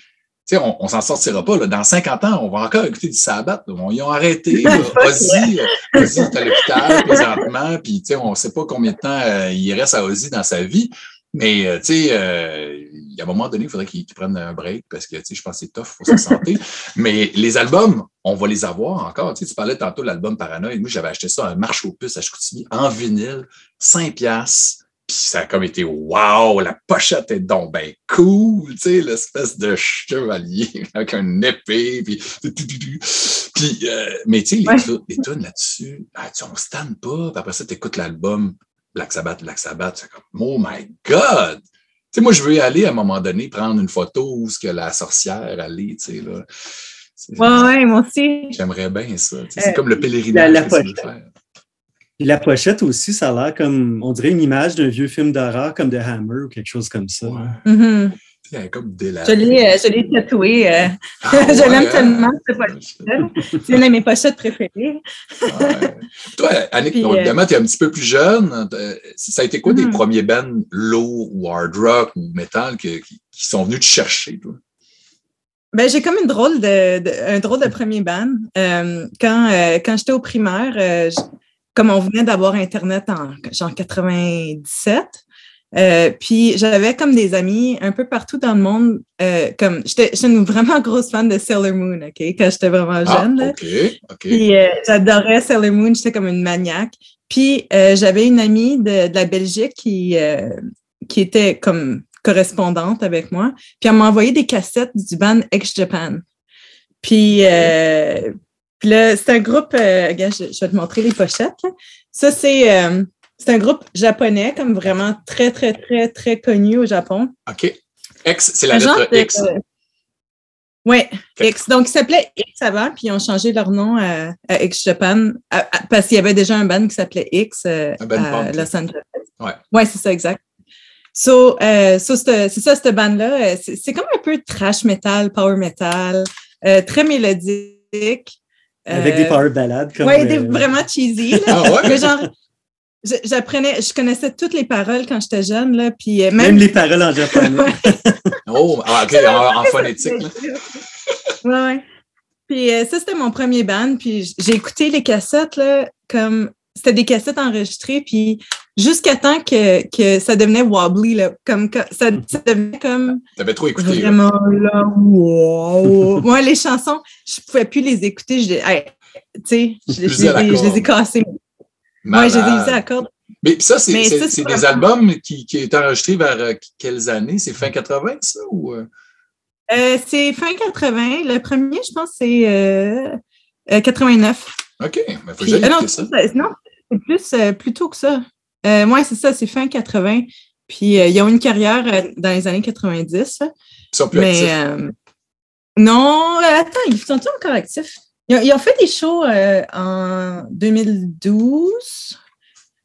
on, on s'en sortira pas. Là. Dans 50 ans, on va encore écouter du sabbat. Ils ont arrêté. Ozzy, euh, Ozzy est à l'hôpital présentement, puis on ne sait pas combien de temps euh, il reste à Ozzy dans sa vie. Mais, euh, y a un moment donné, il faudrait qu'ils prennent un break parce que, tu sais, je pense que c'est tough pour sa santé. Mais les albums, on va les avoir encore. Tu sais, tu parlais tantôt de l'album Paranoïde. Moi, j'avais acheté ça un marche aux puces à Chicoutimi en vinyle, 5 piastres. Puis ça a comme été wow, la pochette est donc ben cool, tu sais, l'espèce de chevalier avec un épée, puis, puis euh, mais tu sais, les, les tunes là-dessus, ah, tu, on se pas, puis après ça, tu écoutes l'album, Black Sabbath, Black Sabbath. C'est comme, oh my God! Sais, moi, je veux aller à un moment donné, prendre une photo où ce que la sorcière allait, tu sais, là. Ouais, ouais, moi aussi. J'aimerais bien ça. c'est euh, comme le pèlerinage la, pochette. la pochette aussi, ça a l'air comme, on dirait une image d'un vieux film d'horreur comme The Hammer ou quelque chose comme ça. Ouais. Comme je l'ai, euh, je l'ai. Euh, ah je l'aime hein? tellement, C'est une de mes pochettes préférées. Toi, Annick, euh, évidemment, tu es un petit peu plus jeune. Ça a été quoi des hmm. premiers bands low ou hard rock ou metal qui, sont venus te chercher, toi? Ben, j'ai comme une drôle de, un drôle de premier band. quand quand j'étais au primaire, comme on venait d'avoir Internet en genre 97, euh, puis j'avais comme des amis un peu partout dans le monde. Euh, comme j'étais une vraiment grosse fan de Sailor Moon, ok, quand j'étais vraiment ah, jeune. Ah, ok, ok. Puis euh, j'adorais Sailor Moon, j'étais comme une maniaque. Puis j'avais une amie de, de, la Belgique qui qui était comme correspondante avec moi. Puis elle m'a envoyé des cassettes du band Ex Japan. Puis, puis là, c'est un groupe. je, je, vais te montrer les pochettes. Ça c'est c'est un groupe japonais, comme vraiment très, très, très, très connu au Japon. OK. X, c'est la lettre X. oui, X. Donc, ils s'appelaient X avant, puis ils ont changé leur nom à, X Japan parce qu'il y avait déjà un band qui s'appelait X euh, à Los Angeles. Oui, ouais, c'est ça, exact. So, euh, c'est ça, cette bande-là. Euh, c'est comme un peu trash metal, power metal, très mélodique. Avec des power ballades. Oui, vraiment cheesy. ah ouais? genre, J'apprenais, je connaissais toutes les paroles quand j'étais jeune, là, puis euh, même... les paroles en japonais. oh, OK, en, phonétique. Oui, ouais. Puis euh, ça, c'était mon premier band, puis j'ai écouté les cassettes, là, comme... C'était des cassettes enregistrées, puis jusqu'à temps que, que ça devenait wobbly, là, comme ça, devenait comme... T'avais trop écouté. Vraiment, là, wow! Moi, les chansons, je pouvais plus les écouter. Je, tu sais, je, je, les ai cassées. Oui, j'ai des à corde. Mais ça, c'est des albums qui, qui est enregistrés vers euh, quelles années? C'est fin 80, ça? Ou... Euh? Euh, c'est fin 80. Le premier, je pense, c'est 89. OK. Mais faut que non, ça. Non, c'est plus, plus tôt que ça. Moi, c'est ça, c'est fin 80. Puis ils ont une carrière dans les années 90. Ils sont plus mais, actifs. non, attends, ils sont encore actifs? Ils ont, fait des shows euh, en 2012,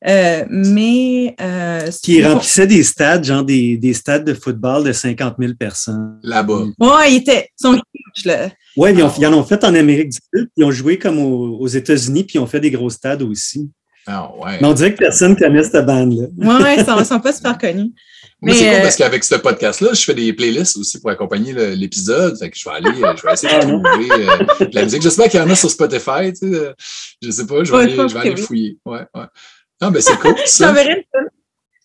euh, mais. Euh, qui remplissaient des stades, genre des, des, stades de football de 50 000 personnes. Là-bas. Oui, ils étaient. sont huge, là. Oui, ils, ils, en ont fait en Amérique du Sud, ils ont joué comme aux, États-Unis, puis ils ont fait des gros stades aussi. Ah, ouais. Mais on dirait que personne connaît cette bande-là. Oui, ils ne sont, pas super connus. Mais c'est cool euh, parce qu'avec ce podcast-là, je fais des playlists aussi pour accompagner l'épisode. Fait que je vais aller, je vais essayer de ah, trouver euh, la musique. J'espère qu'il y en a sur Spotify, tu sais. Euh, je sais pas, je vais aller, je vais aller fouiller. Ouais, ouais. Non, mais c'est cool. Ça.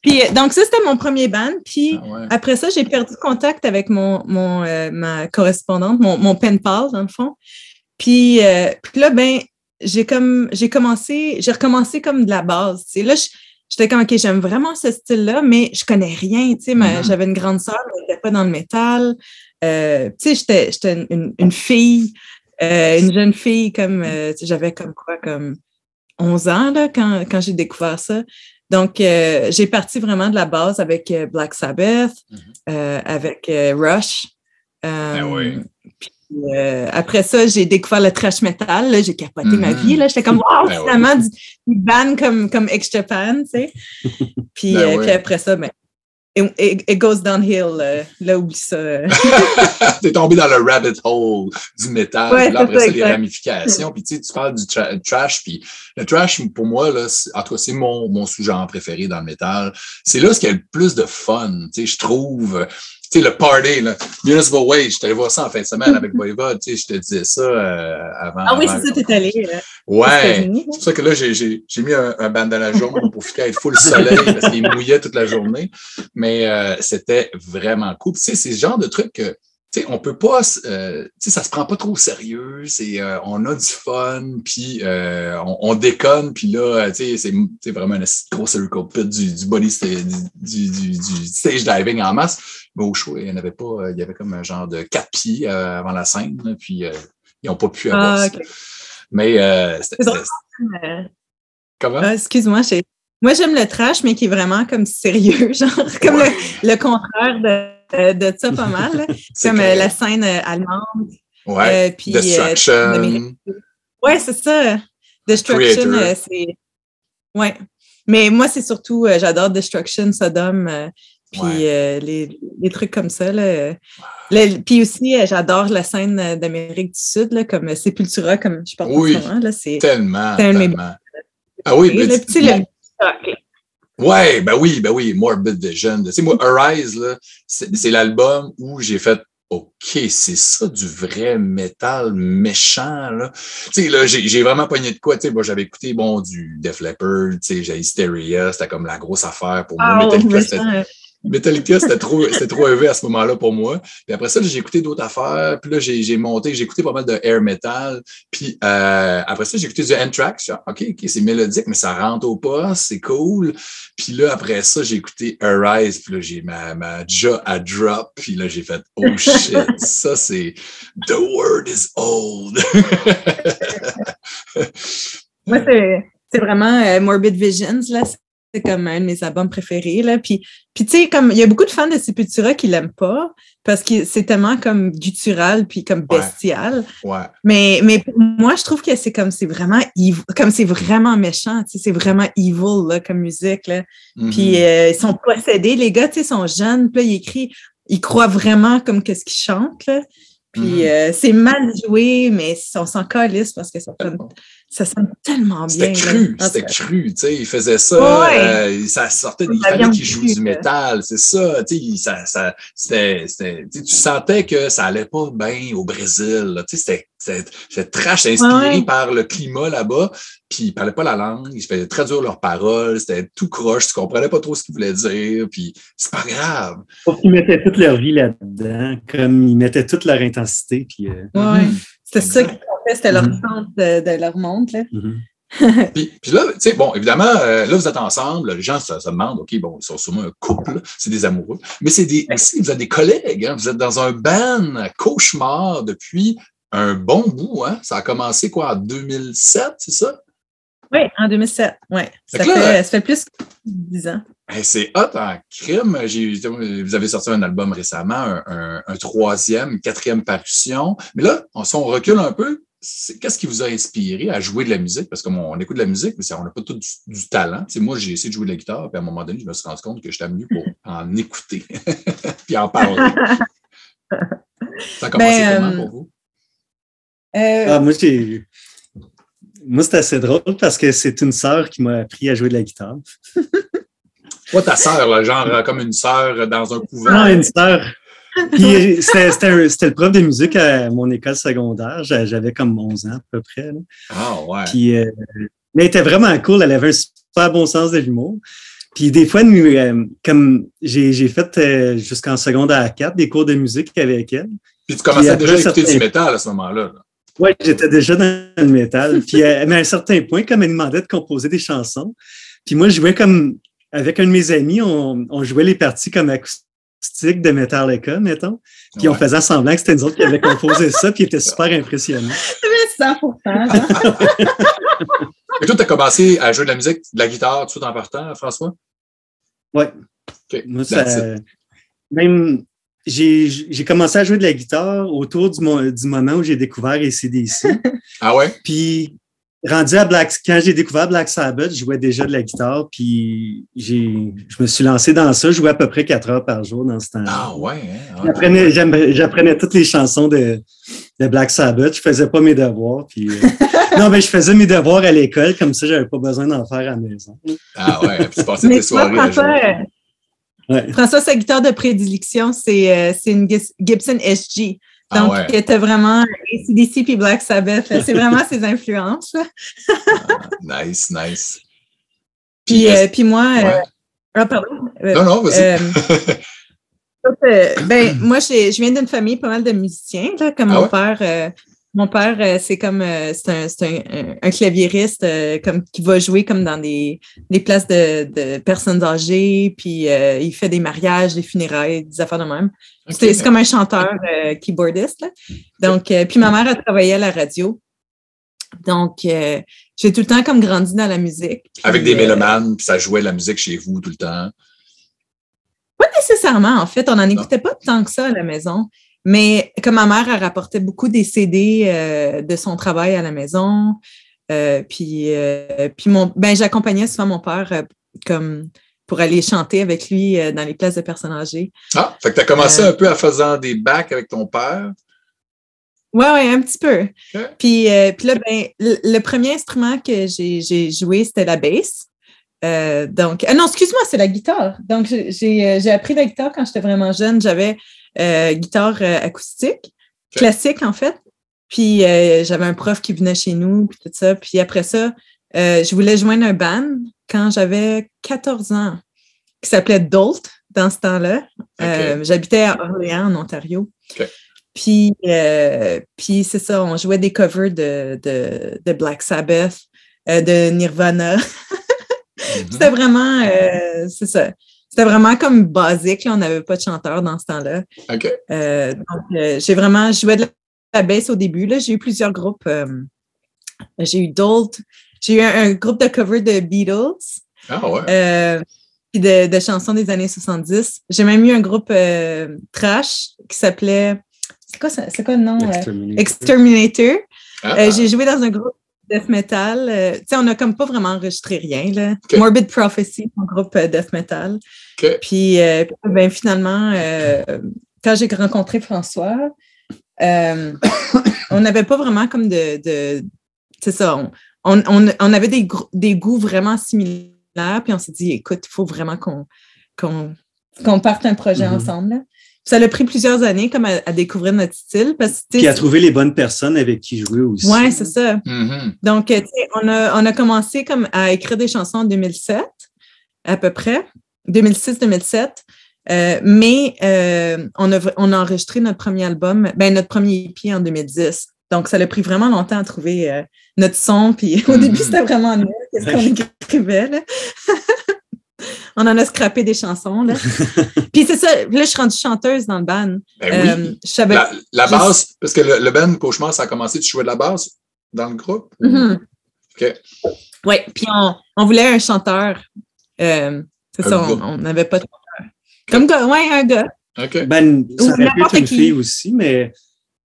Puis, euh, donc, ça, c'était mon premier band. Puis, Ah ouais. après ça, j'ai perdu contact avec mon, mon, euh, ma correspondante, mon, mon pen pal, dans le fond. Puis, euh, puis là, ben, j'ai comme, j'ai commencé, j'ai recommencé comme de la base. tu sais. Là, je- j'étais comme, OK, j'aime vraiment ce style-là, mais je connais rien. Tu sais, Mhm. j'avais une grande sœur, mais elle n'était pas dans le métal. Euh, tu sais, j'étais, j'étais une, une fille, euh, une jeune fille, comme, euh, j'avais comme quoi, comme 11 ans, là, quand, quand j'ai découvert ça. Donc, j'ai parti vraiment de la base avec Black Sabbath, Mhm. euh, avec Rush. Ben oui. puis, euh, après ça, j'ai découvert le trash metal. là, J'ai capoté ma Mhm. vie. là. J'étais comme, wow, Ben finalement, du, du band comme, comme X-Japan, tu sais. Puis, Ben euh, puis après ça, ben, it, goes downhill. euh, là, oublie ça. T'es tombé dans le rabbit hole du métal. Ouais, là, après ça, ça, les ramifications. Puis tu sais, tu parles du tra- trash. Puis le trash, pour moi, là, en tout cas, c'est mon, mon sous-genre préféré dans le métal. C'est là ce qu'il y a le plus de fun. Tu sais, je trouve. Sais, le party, là, Municipal Wage, je allé voir ça en fin de semaine avec Voivod, tu sais, je te disais ça euh, avant. Ah oui, avant- c'est ça, t'es allé. euh, Ouais. C'est pour ça que là, j'ai, j'ai, j'ai mis un, un bandana jaune pour filer être full soleil parce qu'il mouillait toute la journée. Mais euh, c'était vraiment cool. Tu sais, c'est le genre de truc que, sais, on peut pas, euh, tu sais, ça se prend pas trop au sérieux. C'est, euh, on a du fun, puis euh, on, on déconne, puis là, euh, tu sais, c'est, c'est vraiment un gros circle pit du, du body, du, du, stage diving en masse. Mais au show, il y en avait pas, il y avait comme un genre de quatre pieds avant la scène, là, puis ils ont pas pu avoir Ah, ça. Mais c'était, comment? ah, Excuse-moi, j'ai- moi j'aime le trash, mais qui est vraiment comme sérieux, genre comme Ouais. le, le contraire de, de ça pas mal. comme euh, la scène euh, allemande. Ouais. euh, puis, euh, Destruction. Ouais, c'est ça. Destruction, euh, c'est. Ouais. Mais moi, c'est surtout, euh, j'adore Destruction, Sodom, euh, puis Ouais. euh, les, les trucs comme ça. Là. euh. Puis aussi, euh, j'adore la scène euh, d'Amérique du Sud, là, comme euh, Sepultura, comme je parle Oui. en ce moment. Là, c'est, Tellement, tellement. Ah oui, mais le petit. Ouais, ben oui, ben oui, Morbid Vision. Tu sais, moi, Arise, là, c'est l'album où j'ai fait OK, c'est ça du vrai métal méchant, là. Tu sais, là, j'ai j'ai vraiment pogné de quoi. Tu sais, moi, j'avais écouté, bon, du Def Leppard, tu sais, j'ai Hysteria, c'était comme la grosse affaire pour moi. Ah, Metallica, Metallica, c'était trop, c'était trop élevé à ce moment-là pour moi. Puis après ça, j'ai écouté d'autres affaires. Puis là, j'ai, j'ai monté, j'ai écouté pas mal de air metal. Puis euh, après ça, j'ai écouté du Anthrax. OK, OK, c'est mélodique, mais ça rentre au poste, c'est cool. Puis là, après ça, j'ai écouté Arise. Puis là, j'ai ma, ma jaw à drop. Puis là, j'ai fait, oh shit, ça c'est The word is old. Moi, c'est, c'est vraiment euh, Morbid Visions, là. C'est comme un de mes albums préférés, là. Puis, puis tu sais, comme, il y a beaucoup de fans de Sepultura qui l'aiment pas parce que c'est tellement comme guttural puis comme bestial. ouais. Mais, mais pour moi, je trouve que c'est comme, c'est vraiment evil, comme c'est vraiment méchant, tu sais, c'est vraiment evil, là, comme musique, là. Mhm. Puis euh, ils sont possédés, les gars, tu sais, sont jeunes, puis là, ils écrivent, ils croient vraiment comme qu'est-ce qu'ils chantent, là. Puis Mhm. euh, c'est mal joué, mais on s'en calisse parce que ça ça sonne tellement bien. C'était cru, c'était cru, tu sais, il faisait ça, Ouais. euh, ça sortait, Ça fallait vient qu'il du métal, c'est ça, tu sais, ça, ça, tu sais, tu sentais que ça allait pas bien au Brésil, tu sais, c'était, c'était, c'était trash, inspiré Ouais, par le climat là-bas, puis ils parlaient pas la langue, ils faisaient traduire leurs paroles, c'était tout croche, tu comprenais pas trop ce qu'ils voulaient dire, puis c'est pas grave. Qu'ils mettaient toute leur vie là-dedans, comme ils mettaient toute leur intensité. Puis, euh, Ouais. C'était ça qu'ils fait, c'était leur centre de, de leur monde, là. mhm. Puis, puis là, tu sais, bon, évidemment, euh, là, vous êtes ensemble, les gens se, se demandent, OK, bon, ils sont sûrement un couple, c'est des amoureux, mais c'est des, aussi, vous êtes des collègues, hein, vous êtes dans un band cauchemar depuis un bon bout, hein? Ça a commencé, quoi, en 2007, c'est ça? Oui, en 2007, oui. Ça, Fait que là, fait, ça fait plus que 10 ans. Hey, c'est hot en crime. Vous avez sorti un album récemment, un, un- un troisième, une quatrième parution. Mais là, on, si on recule un peu, qu'est-ce qui vous a inspiré à jouer de la musique? Parce qu'on on écoute de la musique, mais on n'a pas tout du, du talent. Moi, j'ai essayé de jouer de la guitare, puis à un moment donné, je me suis rendu compte que j'étais mieux pour en écouter, puis en parler. Ça a commencé Ben, comment euh, pour vous? Euh, Ah, moi, j'ai. Moi, c'est assez drôle parce que c'est une sœur qui m'a appris à jouer de la guitare. Toi, ta sœur, là, genre euh, comme une sœur dans un couvent. Non, une sœur. Puis c'était c'était le prof de musique à mon école secondaire. J'a- J'avais comme 11 ans à peu près. là. Ah ouais. Puis, euh, mais elle était vraiment cool. Elle avait un super bon sens de l'humour. Puis des fois, nous, euh, comme j'ai j'ai fait euh, jusqu'en secondaire 4 des cours de musique avec elle. Puis tu commençais après, déjà à écouter certains- du métal à ce moment-là. là. Oui, j'étais déjà dans le métal. Puis, euh, mais à un certain point, comme elle me demandait de composer des chansons, puis moi, je jouais comme, avec un de mes amis, on, on jouait les parties comme acoustiques de Metallica, mettons. Puis on faisait semblant que c'était nous autres qui avions composé ça, puis était super impressionnant. 100 hein? Et toi, tu as commencé à jouer de la musique, de la guitare, tout en partant, François? OK. Moi, ça, même, j'ai j'ai commencé à jouer de la guitare autour du, mo- du moment où j'ai découvert ACDC. Ah ouais? Puis, rendu à Black, quand j'ai découvert Black Sabbath, je jouais déjà de la guitare, puis j'ai, je me suis lancé dans ça. Je jouais à peu près quatre heures par jour dans ce temps-là. Ah ouais. hein? J'apprenais, j'apprenais toutes les chansons de, de Black Sabbath. Je faisais pas mes devoirs. Puis, euh, non, mais je faisais mes devoirs à l'école, comme ça, j'avais pas besoin d'en faire à la maison. Ah ouais. Puis tu passais Mais tes soirées à François, jouer. Ouais. François, sa guitare de prédilection, c'est euh, c'est une Gibson SG. Ah Donc, ouais. il était vraiment ACDC puis Black Sabbath. C'est vraiment ses influences. là. Nice, nice. Puis, euh, puis moi, euh, Ouais. ah, pardon. Euh, Non, non, vas-y. ben, moi, je viens d'une famille pas mal de musiciens. Là, comme Ah mon ouais? père, mon père, euh, c'est comme euh, c'est un, un, claviériste euh, comme qui va jouer comme dans des, des places de, de personnes âgées, puis euh, il fait des mariages, des funérailles, des affaires de même. C'est c'est comme un chanteur euh, keyboardiste. là. Donc, euh, puis ma mère a travaillé à la radio. Donc, j'ai tout le temps comme grandi dans la musique. Puis, Avec des mélomanes, puis ça jouait la musique chez vous tout le temps. Pas nécessairement, en fait. On n'en écoutait pas tant que ça à la maison. Mais comme ma mère, elle rapportait beaucoup des CD euh, de son travail à la maison. Euh, puis, euh, puis mon, ben, j'accompagnais souvent mon père comme pour aller chanter avec lui dans les places de personnes âgées. Ah, fait que tu as commencé un peu en faisant des bacs avec ton père? Ouais, ouais, un petit peu. Puis, puis là, ben, le, le premier instrument que j'ai j'ai joué, c'était la basse. Euh, donc, ah non, excuse-moi, c'est la guitare. Donc, j'ai- euh, j'ai appris la guitare quand j'étais vraiment jeune. J'avais euh, guitare acoustique, classique en fait. Puis, euh, j'avais un prof qui venait chez nous, puis tout ça. Puis après ça, je voulais joindre un band quand j'avais 14 ans, qui s'appelait Dolt dans ce temps-là. J'habitais à Orléans, en Ontario. Puis, puis c'est ça, on jouait des covers de, de, de Black Sabbath, de Nirvana. Mhm. C'était vraiment, euh, c'est ça. C'était vraiment comme basique, là. on n'avait pas de chanteur dans ce temps-là. OK. Euh, donc, euh, j'ai vraiment joué de la baisse au début. là. J'ai eu plusieurs groupes. euh, j'ai eu Dolt, j'ai eu un, un groupe de cover de Beatles, Ah ouais. euh, puis de, de chansons des années 70. J'ai même eu un groupe euh, trash qui s'appelait. C'est quoi, ça- c'est quoi le nom? Exterminator. Exterminator. Ah, Euh, j'ai joué dans un groupe death metal. Euh, tu sais, on n'a comme pas vraiment enregistré rien. Là. Morbid Prophecy, mon groupe euh, death metal. Puis, euh, puis, ben, finalement, quand j'ai rencontré François, on n'avait pas vraiment comme de. de c'est ça, on, on, on- on avait des, des goûts vraiment similaires, puis on s'est dit, écoute, il faut vraiment qu'on parte un projet Mhm. ensemble. Ça a pris plusieurs années comme à, à découvrir notre style parce que tu sais, Puis à trouver les bonnes personnes avec qui jouer aussi. Ouais, c'est ça. Mhm. Donc, tu sais, on a, on a commencé comme à écrire des chansons en 2007, à peu près, 2006-2007. Euh, mais euh, on, a, on a enregistré notre premier album, ben, notre premier EP en 2010. Donc, ça a pris vraiment longtemps à trouver euh, notre son. Puis au début, c'était vraiment nul, qu'est-ce qu'on écrivait. Là. on en a scrappé des chansons. Là. Puis c'est ça, là, je suis rendue chanteuse dans le band. Ben oui. Euh, je savais. La, la je- basse, parce que le, le band Cauchemar, ça a commencé, tu jouais de la basse dans le groupe? Mhm. OK. Oui, puis on, on voulait un chanteur. Euh, c'est ça, on gars. on n'avait pas de chanteur. Comme gars, ouais, un gars. OK. Ben, ça aurait pu être une qui. fille aussi, mais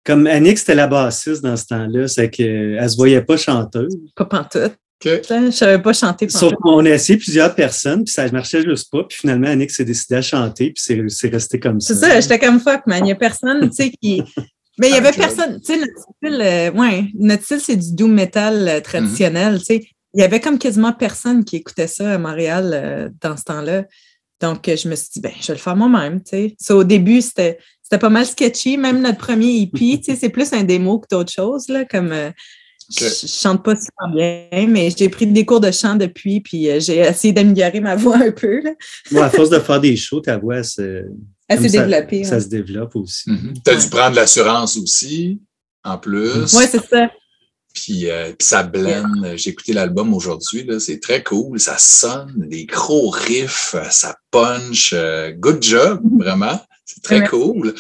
comme Annick, c'était la bassiste dans ce temps-là, c'est qu'elle se voyait pas chanteuse. Pas pantoute. Je ne savais pas chanter Sauf qu'on a essayé plusieurs personnes, puis ça ne marchait juste pas. Puis finalement, Annick s'est décidée à chanter, puis c'est- resté comme ça. C'est ça, j'étais comme fuck, man. Il n'y a personne, tu sais, qui. Mais il y Ah, avait job. personne. Tu sais, notre style, euh, ouais, notre style, c'est du doom metal euh, traditionnel. Tu sais, il y avait comme quasiment personne qui écoutait ça à Montréal euh, dans ce temps-là. Donc, euh, je me suis dit, ben, je vais le faire moi-même, tu sais. So, au début, c'était c'était pas mal sketchy. Même notre premier EP, tu sais, c'est plus un démo que d'autres choses, là, comme. euh, je, je chante pas super bien, mais j'ai pris des cours de chant depuis, puis euh, j'ai essayé d'améliorer ma voix un peu. Là. Moi, à force de faire des shows, ta voix, se- Elle s'est ça- développée. Ça ouais. se développe aussi. Mhm. Tu as Ouais. dû prendre l'assurance aussi, en plus. Ouais, c'est ça. Puis, euh, puis ça blend. J'ai écouté l'album aujourd'hui, là, c'est très cool. Ça sonne, des gros riffs, ça punch. euh, good job, vraiment. C'est très Merci. cool.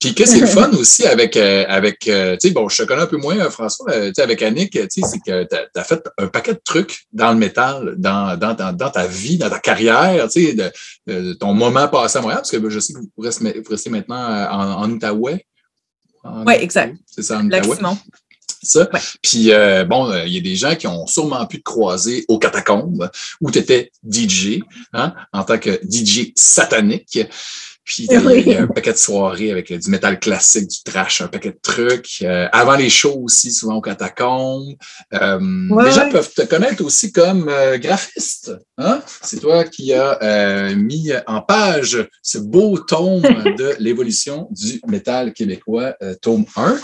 Puis que c'est le fun aussi avec, euh, avec euh, tu sais, bon, je te connais un peu moins, euh, François, euh, tu sais, avec Annick, tu sais, c'est que tu as, fait un paquet de trucs dans le métal, dans, dans, dans, dans ta vie, dans ta carrière, tu sais, de, de ton moment passé à Montréal, parce que je sais que vous restez, vous restez maintenant euh, en, en Outaouais. Ouais, exact. C'est ça, en Outaouais. Ça. Ouais. Puis, euh, bon, euh, il y a des gens qui ont sûrement pu te croiser aux catacombes où tu étais DJ, hein, en tant que DJ satanique. Puis, il y a Oui. un paquet de soirées avec euh, du métal classique, du trash, un paquet de trucs. Euh, avant les shows aussi, souvent aux catacombes. Euh, Ouais, les gens ouais. peuvent te connaître aussi comme euh, graphiste. Hein? C'est toi qui as euh, mis en page ce beau tome de l'évolution du métal québécois, tome 1.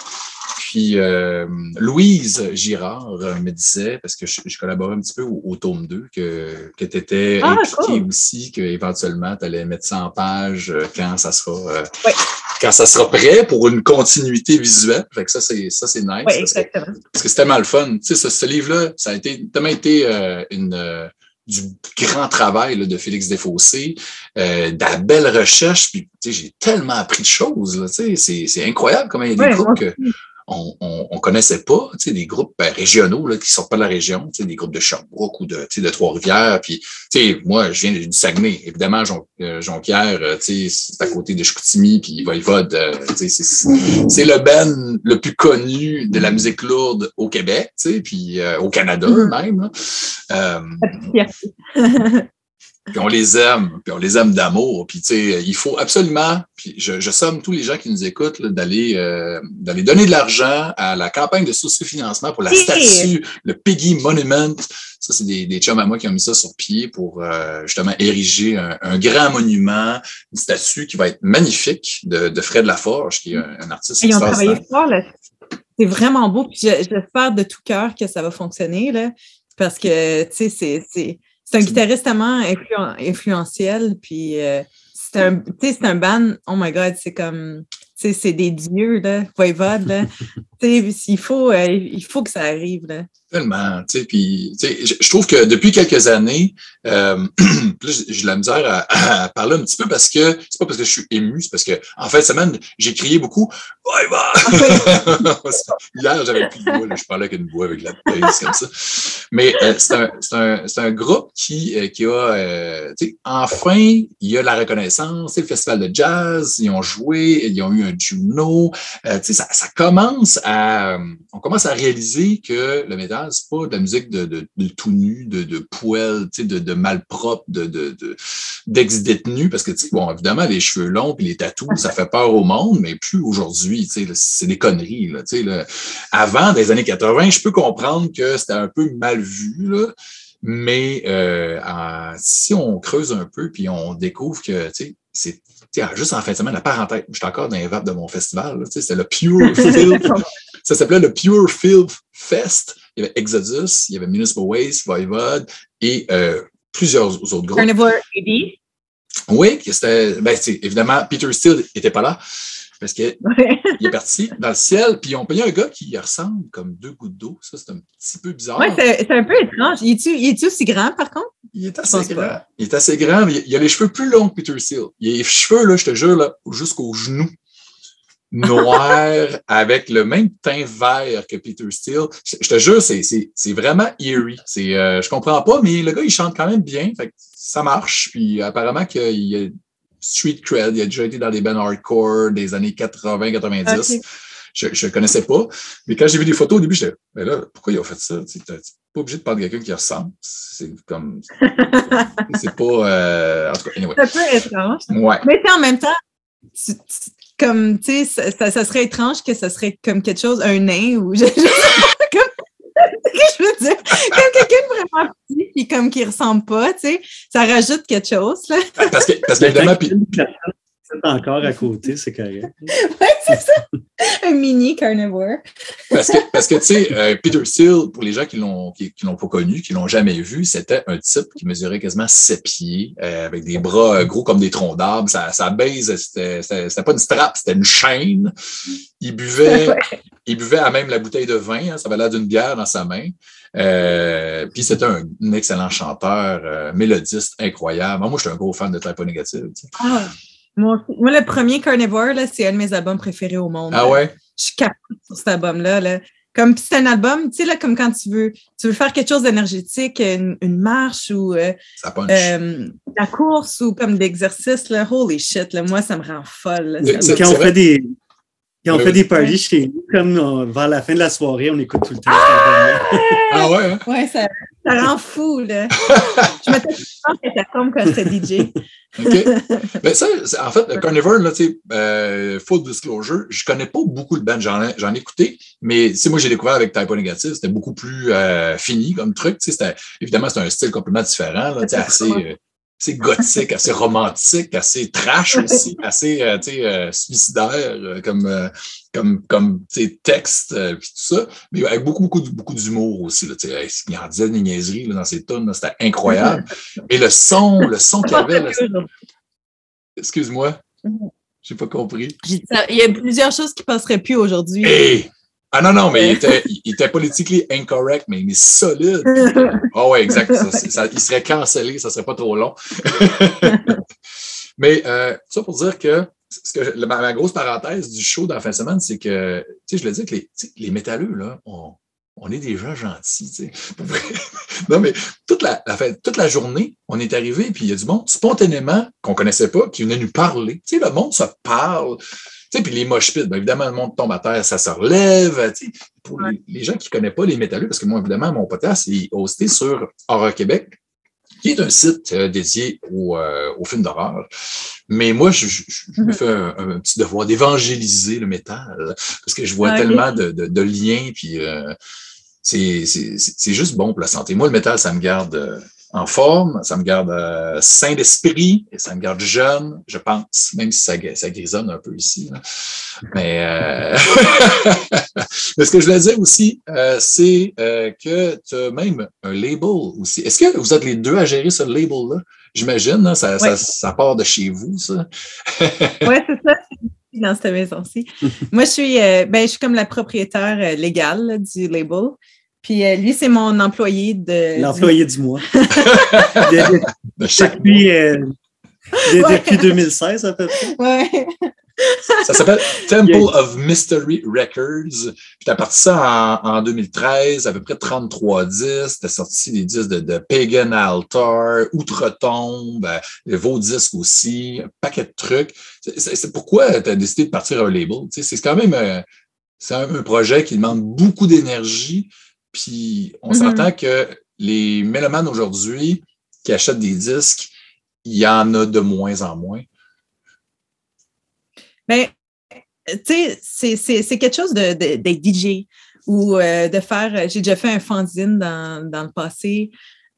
Puis euh, Louise Girard euh, me disait, parce que je, je collaborais un petit peu au, au tome 2, que, que tu étais Ah, impliqué cool. aussi, qu'éventuellement tu allais mettre ça en page euh, quand ça sera euh, quand ça sera prêt pour une continuité visuelle. Fait que ça, c'est ça, c'est nice. Oui, parce que- exactement. parce que c'est tellement le fun. Tu sais, ce, ce livre-là, ça a été tellement été euh, une, du grand travail là, de Félix Desfossés, euh, de la belle recherche. Puis, tu sais, j'ai tellement appris de choses. Là, c'est, c'est incroyable comment il y a des Ouais, groupes que on, on, on connaissait pas, tu sais, des groupes ben, régionaux là, qui sortent pas de la région, tu sais, des groupes de Sherbrooke ou de, tu sais, de Trois-Rivières. Puis, tu sais, moi, je viens du Saguenay. Évidemment, Jon- euh, Jonquière, euh, tu sais, c'est à côté de Chicoutimi, puis Voivode, euh, tu sais, c'est, c'est le band le plus connu de la musique lourde au Québec, tu sais, puis euh, au Canada Mhm. même. là. Puis on les aime, puis on les aime d'amour. Puis tu sais, il faut absolument, puis je, je somme tous les gens qui nous écoutent d'aller euh, d'aller donner de l'argent à la campagne de socio-financement pour la Oui. statue, le Piggy Monument. Ça, c'est des, des chums à moi qui ont mis ça sur pied pour euh, justement ériger un, un grand monument, une statue qui va être magnifique de, de Fred Laforge, qui est un, un artiste Ils ont travaillé fort là. C'est vraiment beau. Puis je- j'espère de tout cœur que ça va fonctionner là, parce que tu sais, c'est- c'est un guitariste tellement influ- influentiel. Puis euh, c'est un, un band. Oh my God, c'est comme, c'est des dieux là, Voivode là. Il faut, euh, il faut que ça arrive là. Tellement, tu sais, puis je, trouve que depuis quelques années, euh, j'ai de la misère à, à parler un petit peu parce que c'est pas parce que je suis ému, c'est parce que en fait, semaine, j'ai crié beaucoup. Va! Hier, j'avais plus de voix, là, je parlais avec une voix avec la baisse comme ça. Mais euh, c'est un, un, groupe qui, euh, qui a, tu sais, enfin, il y a la reconnaissance, c'est le festival de jazz, ils ont joué, ils ont eu un Juno, tu sais, ça, ça commence à, euh, on commence à réaliser que le métal, c'est pas de la musique de, tout nu, de, de poêle, de, malpropre, de, de, de, d'ex-détenus, parce que, bon, évidemment, les cheveux longs puis les tatous, ça fait peur au monde, mais plus aujourd'hui, c'est des conneries, là, là. Avant, des années 80, je peux comprendre que c'était un peu mal vu, mais euh, si on creuse un peu puis on découvre que, c'est juste en fin de semaine, la parenthèse, j'étais encore dans les vapes de mon festival. C'était le Pure Filth. ça s'appelait le Pure Filth Fest. Il y avait Exodus, il y avait Municipal Waste, Voivode et euh, plusieurs autres groupes. Carnivore AD. Oui, c'était. Ben, évidemment, Peter Steele n'était pas là parce qu'il Ouais. est parti dans le ciel. Puis ils ont payé un gars qui ressemble comme deux gouttes d'eau. Ça, c'est un petit peu bizarre. Ouais, c'est un peu étrange. Il est-tu il aussi grand, par contre? Il est assez grand. pas. Il est assez grand, mais il a les cheveux plus longs que Peter Steele. Il a les cheveux, là, je te jure, là, jusqu'aux genoux. Noirs, avec le même teint vert que Peter Steele. Je, je te jure, c'est, vraiment eerie. C'est, euh, je comprends pas, mais le gars, il chante quand même bien. Fait que ça marche. Puis apparemment qu'il a street cred. Il a déjà été dans des bands hardcore des années 80-90. Ok. Je ne connaissais pas. Mais quand j'ai vu des photos au début, j'étais, mais là, pourquoi ils ont fait ça? Tu n'es pas obligé de parler de quelqu'un qui ressemble. C'est comme. c'est pas. euh, en tout cas, anyway. C'est un peu étrange. Ouais. Mais en même temps, tu- tu- comme, tu sais, ça, ça- ça serait étrange que ça serait comme quelque chose, un nain ou je, que veux dire, comme quelqu'un de vraiment petit puis comme qui ressemble pas, tu sais, ça rajoute quelque chose, là. Parce que, parce qu'évidemment, puis- C'est encore à côté, c'est correct. Ouais, un mini carnivore. parce que, parce que tu sais, euh, Peter Steele, pour les gens qui l'ont qui, qui l'ont pas connu, qui l'ont jamais vu, c'était un type qui mesurait quasiment 7 pieds, euh, avec des bras euh, gros comme des troncs d'arbres. Sa, sa base, c'était c'était- c'était pas une strap, c'était une chaîne. Il buvait, Ouais. il buvait à même la bouteille de vin, hein, ça avait l'air d'une bière dans sa main. Euh, puis c'était un, un excellent chanteur, mélodiste incroyable. Moi, je suis un gros fan de Type Négative. Ah, moi, le premier carnivore, là, c'est un de mes albums préférés au monde. Ah ouais? Je suis capable sur cet album-là. Là. Comme c'est un album, tu sais, là, comme quand tu veux, tu veux faire quelque chose d'énergétique, une, une marche ou euh, Ça punch. euh, la course ou comme de l'exercice, là, holy shit, là, moi, ça me rend folle. là, C'est- ça me- Quand on vrai. fait des. Quand on Ouais, fait des parties chez nous, comme euh, vers la fin de la soirée, on écoute tout le temps. ah ouais? hein? Ouais, ça, ça rend fou, là. je me pense que ça tombe quand j'étais DJ. OK. Ben ça, en fait, le Carnivore, là, tu sais, euh, full disclosure, je connais pas beaucoup de bands, j'en ai, écouté, mais tu sais, moi, j'ai découvert avec Typo Négatif, c'était beaucoup plus euh, fini comme truc, tu sais, c'était, évidemment, c'est un style complètement différent, là, tu sais, assez, euh, assez gothique, assez romantique, assez trash aussi, assez, euh, euh, suicidaire, euh, comme, euh, comme, comme, sais, texte, puis tout ça, mais avec beaucoup, beaucoup, beaucoup d'humour aussi, là, il en disait des niaiseries, là, dans ses là, c'était incroyable. Et le son, le son qu'il y avait, Excuse-moi. Mhm. J'ai pas compris. Ça. Il y a plusieurs choses qui passeraient plus aujourd'hui. Hey! Ah non, non, mais il était, il était politically incorrect, mais il est solide. Ah ouais, exact. Ça, c'est- ça- il serait cancellé, ça serait pas trop long. mais euh, ça pour dire que, ce que je- ma, ma grosse parenthèse du show dans la fin de semaine, c'est que, tu sais, je le dis que les, les métalleux, là, on, on est des gens gentils, tu sais. Non, mais toute la, la fin- toute la journée, on est arrivé, puis il y a du monde spontanément qu'on connaissait pas, qui venait nous parler. Tu sais, le monde se parle. Sais, puis les mosh pits, ben, évidemment, le monde tombe à terre, ça se relève. Pour les, les gens qui ne connaissent pas les métalleux, parce que moi, évidemment, mon podcast est hosté sur Horror Québec, qui est un site euh, dédié au, euh, aux films d'horreur. Mais moi, je, je- je me Mhm. fais un, un petit devoir d'évangéliser le métal, parce que je vois Ah, tellement de, de, de liens, puis euh, c'est juste bon pour la santé. Moi, le métal, ça me garde en forme, ça me garde euh, sain d'esprit, et ça me garde jeune, je pense, même si ça, ça grisonne un peu ici. là. Mais, euh, mais ce que je voulais dire aussi, euh, c'est euh, que tu as même un label aussi. Est-ce que vous êtes les deux à gérer ce label-là? J'imagine, hein, ça, ça, Ouais. ça part de chez vous, ça. Oui, c'est ça. Dans cette maison-ci. Moi, je suis, ben, je suis comme la propriétaire légale du label. Puis euh, lui, c'est mon employé de. L'employé du mois. De- de- De chaque depuis, euh, de- Ouais. depuis 2016, à peu près. Ouais. Ça s'appelle Temple of Mystery Records. Puis t'as parti ça en, en 2013, à peu près 33 disques. T'as sorti des disques de, de Pagan Altar, Outre-Tombe, euh, vos disques aussi, un paquet de trucs. C'est- pourquoi tu as décidé de partir à un label? Tu sais, C'est quand même euh, c'est un, un projet qui demande beaucoup d'énergie. Puis on Mhm. s'entend que les mélomanes aujourd'hui qui achètent des disques, il y en a de moins en moins. Ben, tu sais, c'est- quelque chose de- de- d'être DJ ou euh, de faire. J'ai déjà fait un fanzine dans, dans le passé,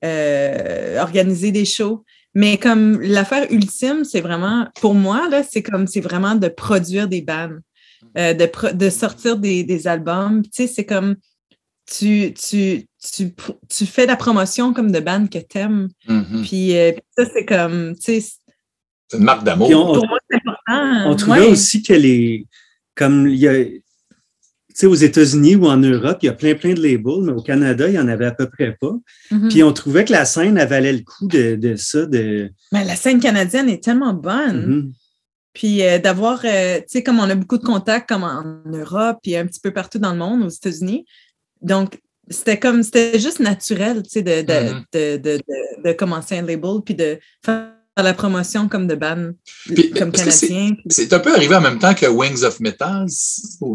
euh, organiser des shows. Mais comme l'affaire ultime, c'est vraiment, pour moi, c'est comme, c'est vraiment de produire des bands, euh, de, de sortir des, des albums. Tu sais, c'est comme, tu, tu, tu, tu fais la promotion comme de bandes que t'aimes. Mhm. Puis euh, puis ça, c'est comme, tu sais, C'est une marque d'amour. Puis on- pour moi, c'est important. On trouvait Ouais. aussi que les. Comme il y a. Tu sais, aux États-Unis ou en Europe, il y a plein, plein de labels, mais au Canada, il n'y en avait à peu près pas. Mhm. Puis on trouvait que la scène, elle valait le coup de, de ça, de. Mais la scène canadienne est tellement bonne. Mhm. Puis euh, d'avoir, euh, tu sais, comme on a beaucoup de contacts comme en Europe et un petit peu partout dans le monde, aux États-Unis. Donc, c'était comme, c'était juste naturel, tu sais, de, de, de, de, de- commencer un label puis de faire la promotion comme de band, Puis, comme canadien. C'est un peu arrivé en même temps que Wings of Metal,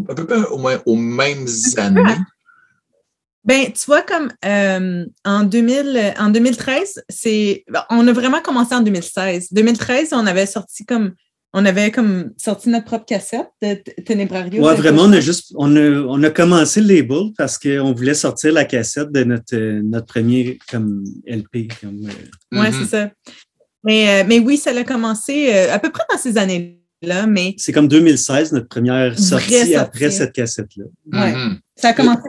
à peu près au moins aux mêmes années. Ben, tu vois, comme euh, en, 2000, euh, en 2013, c'est, on a vraiment commencé en 2016. 2013, on avait sorti comme, on avait comme sorti notre propre cassette de Tenebrario. Ouais, vraiment, on a juste. On a, on a commencé le label parce qu'on voulait sortir la cassette de notre, notre premier comme LP. Comme, euh, Oui, Mhm. c'est ça. Mais, euh, mais oui, ça a commencé euh, à peu près dans ces années-là. là, mais C'est comme 2016, notre première sortie sortie. après cette cassette-là. Ouais. Mhm. ça a commencé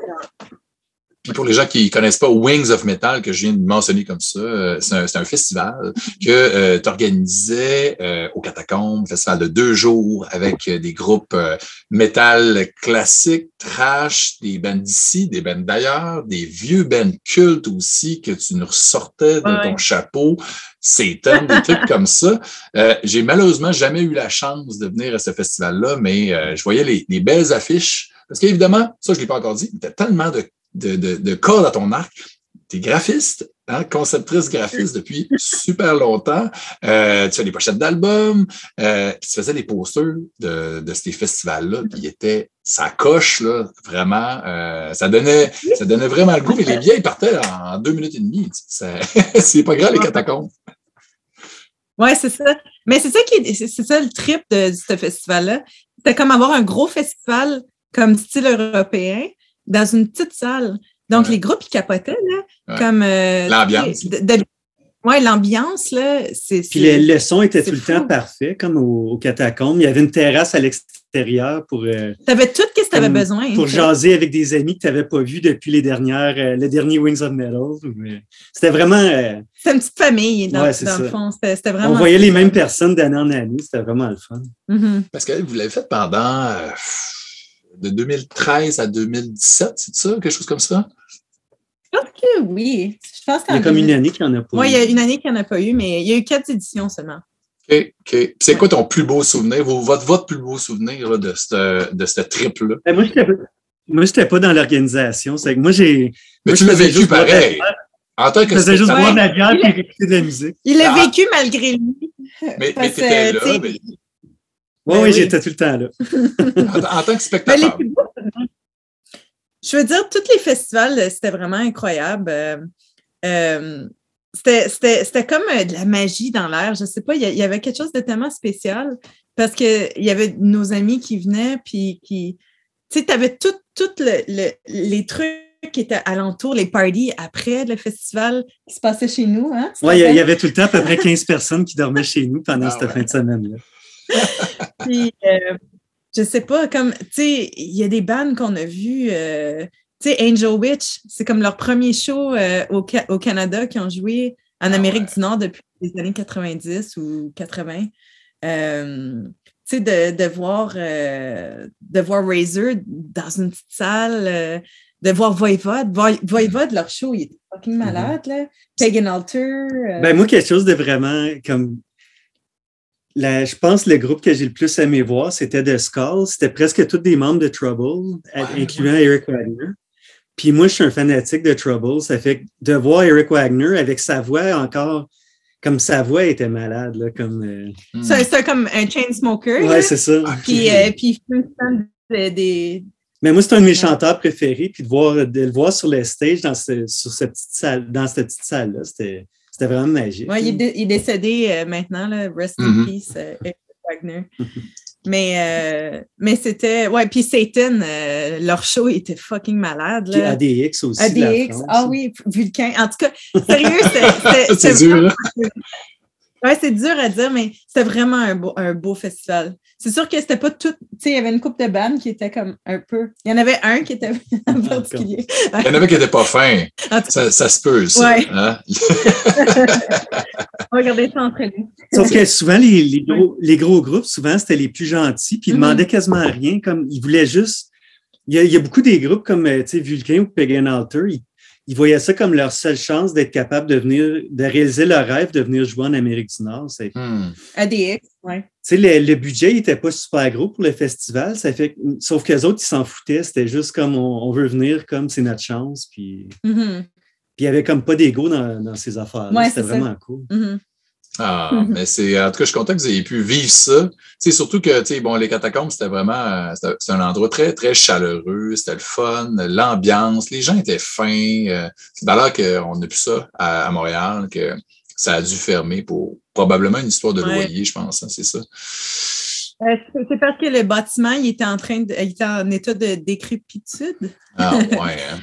Pour les gens qui connaissent pas Wings of Metal, que je viens de mentionner comme ça, euh, c'est un, un festival que tu organisais au Catacombe, festival de deux jours avec euh, des groupes euh, métal classiques, trash, des bands d'ici, des bands d'ailleurs, des vieux bands cultes aussi que tu nous ressortais de Ouais. ton chapeau, Satan, des trucs comme ça. Euh, J'ai malheureusement jamais eu la chance de venir à ce festival-là, mais euh, je voyais les, les belles affiches. Parce qu'évidemment, ça, je l'ai pas encore dit, tu as tellement de, de, de, de cordes à ton arc. Tu es graphiste, hein, conceptrice graphiste depuis super longtemps. Euh, tu fais des pochettes d'albums, euh, tu faisais des posters de, de ces festivals-là, puis ils étaient ça coche, là, vraiment. euh, ça, donnait, ça donnait vraiment le goût. Mais les billets, ils partaient en deux minutes et demie. C'est pas grave, les catacombes. Ouais, c'est ça. Mais c'est ça qui est, c'est c'est ça le trip de, de ce festival-là. C'était comme avoir un gros festival comme style européen dans une petite salle. Donc, Ouais. les groupes, ils capotaient, là. Ouais. Comme. euh, L'ambiance. tu ouais, l'ambiance, là, c'est. Puis c'est- le, le son était c'est tout le fou. temps parfait, comme au, au catacombe. Il y avait une terrasse à l'extérieur pour, euh, T'avais tout ce que tu avais besoin. pour tu jaser avec des amis que tu n'avais pas vus depuis les dernières, euh, le dernier Wings of Metal. C'était vraiment. euh, C'était une petite famille, dans, Ouais, c'est dans le fond. C'était vraiment. on voyait les mêmes personnes d'année en année. C'était vraiment le fun. Mhm. Parce que vous l'avez fait pendant euh, de 2013 à 2017, c'est ça? Quelque chose comme ça? Je pense que oui. Je pense Il y a comme une année qu'il n'y en a pas. Oui, il y eu. a une année qu'il n'y en a pas eu, mais il y a eu quatre éditions seulement. OK, OK. Puis C'est quoi ton plus beau souvenir, vos- votre, votre plus beau souvenir là, de ce de cette trip-là? Ben, moi, je n'étais pas, moi, j'étais pas dans l'organisation. C'est que moi, j'ai. Mais moi, tu l'as vécu pareil. En tant que Je faisais juste boire de la bière et écouter de la musique. Il l'a Ah. vécu malgré lui. Mais, mais tu étais là, mais, Oui, Ben oui, oui. j'étais tout le temps là. en, en tant que Ben, spectateur. je veux dire, tous les festivals, euh, c'était vraiment incroyable. Euh, euh, c'était- C'était c'était comme de la magie dans l'air. Je sais pas, il y, avait quelque chose de tellement spécial parce qu'il y avait nos amis qui venaient, puis qui. Tu sais, tu avais tous le, le- les trucs qui étaient alentour, les parties après le festival qui se passait chez nous. Hein, Oui, il y avait tout le temps à peu près 15 personnes qui dormaient chez nous pendant Ah cette ouais. fin de semaine-là. Puis, euh, je sais pas, comme, tu sais, il y a des bands qu'on a vues, euh, tu sais, Angel Witch, c'est comme leur premier show euh, au, au Canada qui ont joué en Ah Amérique ouais. du Nord depuis les années 90 ou 80. Euh, tu sais, de, de voir, euh, de voir Razor dans une petite salle, de voir Voivod. Voi- Voivod, leur show, il était fucking malade, là. Pagan Altar. Ben, moi, quelque chose de vraiment comme. La, je pense que le groupe que j'ai le plus aimé voir, c'était The Skull. C'était presque tous des membres de Trouble, incluant Eric Wagner. Puis moi, je suis un fanatique de Trouble. Ça fait que de voir Eric Wagner avec sa voix encore, comme sa voix était malade, là, comme. euh, Hmm. c'est comme un chain smoker. Ouais, c'est ça. Ah, Puis, euh, puis il fait une scène de- des. Mais moi, c'est un de mes chanteurs préférés. Puis de, voir, de le voir sur le stage dans, ce- sur cette petite salle, dans cette petite salle-là, c'était c'était vraiment magique. Ouais, il, est dé- il est décédé euh, maintenant, là, Rest in Mhm. Peace, euh, Eric Wagner. mais euh, mais c'était. Ouais, puis Satan, euh, leur show il était fucking malade. Puis Là. ADX aussi. la ADX, France. ah oui, Vulcain. En tout cas, sérieux. C'est dur, vraiment- hein? Ouais, c'est dur à dire, mais c'était vraiment un beau, un beau festival. C'est sûr que c'était pas tout. Tu sais, il y avait une coupe de bandes qui était comme un peu. Il y en avait un qui était en particulier. Il y en avait qui n'étaient pas cas, Ça, ça se peut, ça. Ouais. hein? regardez ça entre nous. Sauf que souvent, les, les gros, les gros groupes, souvent, c'était les plus gentils, puis ils Mhm. demandaient quasiment rien, comme ils voulaient juste. Il y a, il y a beaucoup des groupes comme euh, tu sais, Vulcain ou Pagan Altar, ils, ils voyaient ça comme leur seule chance d'être capable de venir, de réaliser leur rêve de venir jouer en Amérique du Nord. C'est- Tu Hmm. ADX, ouais. sais, le, le budget n'était pas super gros pour le festival, ça fait, que- sauf qu'eux autres, ils s'en foutaient. C'était juste comme on, on veut venir, comme c'est notre chance. Puis, Mhm, puis il n'y avait comme pas d'ego dans, dans ces affaires-là. Ouais, C'était ça. vraiment cool. mhm. Ah, mais c'est, en tout cas, je suis content que vous ayez pu vivre ça. Sais, surtout que, tu sais, bon, les catacombes, c'était vraiment, euh, c'est un endroit très, très chaleureux, c'était le fun, l'ambiance, les gens étaient fins. euh, c'est d'ailleurs qu'on n'a plus ça à, à Montréal, que ça a dû fermer pour probablement une histoire de Ouais. loyer, je pense, hein, c'est ça. Euh, c'est- parce que le bâtiment, il était en train de, il était en état de décrépitude. Ah, ouais. hein.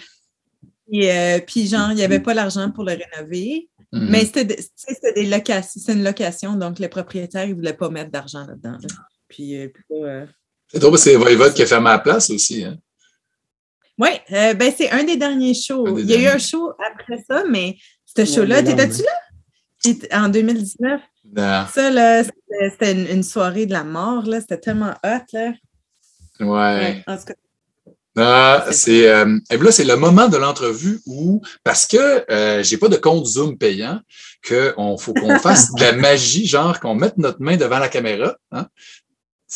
Et, euh, puis, genre, il n'y avait pas l'argent pour le rénover. Mhm. Mais c'était de- des locations, c'est une location, donc le propriétaire, il ne voulait pas mettre d'argent là-dedans. là. Puis, euh, euh, C'est drôle, parce que c'est Voivode qui a fermé la place aussi. Hein? Oui, euh, ben, c'est un des derniers shows. Des Il y a eu un show après ça, mais ce show-là, t'étais-tu là? En 2019. Non. Ça, là, c'était une, une soirée de la mort, là. C'était tellement hot, là. Ouais. En tout cas, Ah, c'est euh, et là, c'est le moment de l'entrevue où, parce que euh, j'ai pas de compte Zoom payant, qu'on faut qu'on fasse de la magie, genre qu'on mette notre main devant la caméra, hein?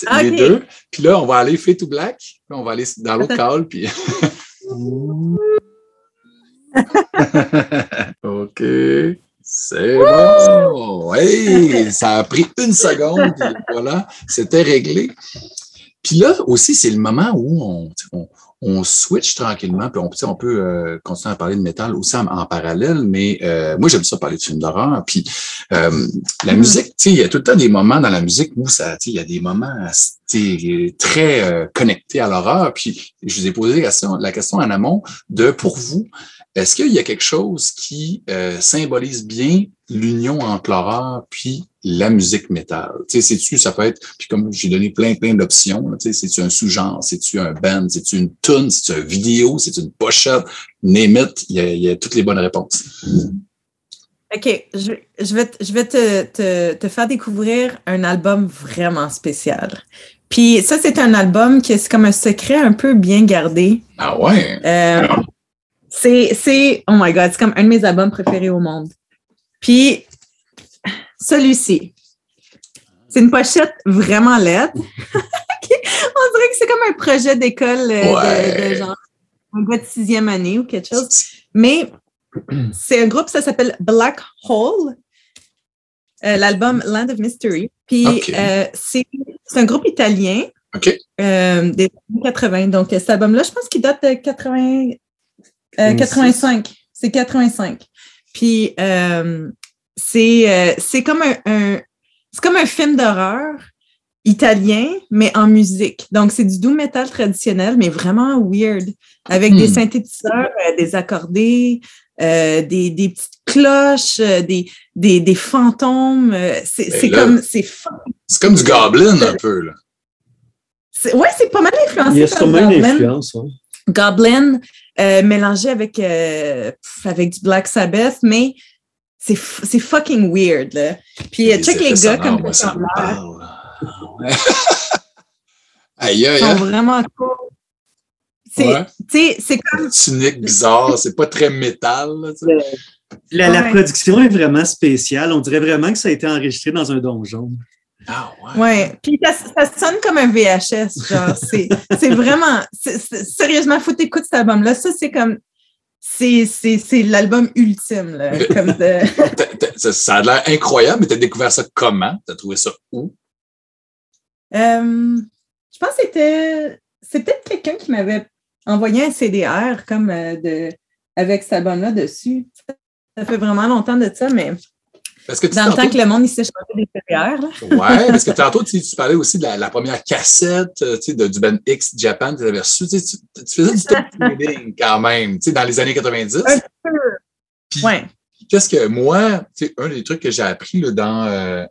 Ah, les deux. Puis là, on va aller fade to black, puis on va aller dans l'autre call, puis. OK. C'est bon. Hey, ça a pris une seconde, puis voilà, c'était réglé. Puis là aussi, c'est le moment où on, on, on switch tranquillement, puis on, on peut euh, continuer à parler de métal aussi en, en parallèle, mais euh, moi, j'aime ça parler de films d'horreur. Puis euh, la musique, tu sais, il y a tout le temps des moments dans la musique où ça, tu sais, il y a des moments sais, très euh, connectés à l'horreur. Puis je vous ai posé la question, la question en amont de, pour vous, est-ce qu'il y a quelque chose qui euh, symbolise bien l'union entre l'horreur puis la musique métal? Tu sais, c'est-tu, ça peut être, puis comme j'ai donné plein, plein d'options, tu sais, c'est-tu un sous-genre, c'est-tu un band, c'est-tu une tune, c'est-tu une vidéo, c'est une pochette, name it, il y a, il y a toutes les bonnes réponses. OK, je, je vais, te- je vais te, te, te faire découvrir un album vraiment spécial. Puis ça, c'est un album qui est comme un secret un peu bien gardé. Ah ouais? Euh, c'est, c'est, oh my God, c'est comme un de mes albums préférés au monde. Puis, celui-ci, c'est une pochette vraiment laide. On dirait que c'est comme un projet d'école euh, de- genre un gars de sixième année ou quelque chose. Mais c'est un groupe, ça s'appelle Black Hole. Euh, L'album Land of Mystery. Puis euh, c'est c'est un groupe italien OK. euh, des années 80. Donc, cet album-là, je pense qu'il date de 80, euh, 26. 85. C'est 85. Puis, euh, c'est euh, c'est comme un, un- c'est comme un film d'horreur italien, mais en musique. Donc, c'est du doom metal traditionnel, mais vraiment weird, avec des Hmm. synthétiseurs, euh, des accordés, euh, des, des petites cloches, euh, des, des, des fantômes. euh, c'est Ben c'est là- comme, c'est comme du Goblin un peu, là. C'est- Ouais, c'est pas mal influencé Il y a sûrement une Goblin. influence. Goblin euh, mélangé avec, euh, pff, avec du Black Sabbath, mais c'est fucking weird. Là. Puis euh, check les gars comme moi, ça. Aïe, aïe, sont aïe. vraiment cool. C'est Ouais. tu sais, c'est comme Tunique bizarre, c'est pas très métal, là. La, la production est vraiment spéciale. On dirait vraiment que ça a été enregistré dans un donjon. Ah ouais. ouais. Puis ça, ça sonne comme un VHS, genre c'est vraiment sérieusement faut t'écouter cet album là, ça c'est comme c'est l'album ultime là, comme de ça a l'air incroyable, mais t'as découvert ça comment? T'as trouvé ça où? Euh, je pense que c'était. C'est peut-être quelqu'un qui m'avait envoyé un CDR comme euh, de, avec cet album-là dessus. Ça fait vraiment longtemps de ça, mais Parce que dans le temps que le monde s'est changé. Là. Ouais, parce que tantôt, tu, parlais aussi de la, la première cassette euh, tu sais, de, du band X Japan que tu avais reçu. Tu, sais, tu, tu faisais du top trading quand même, tu sais, dans les années 90. Un peu. Puis, Ouais. Qu'est-ce que moi, tu sais, un des trucs que j'ai appris là, dans euh,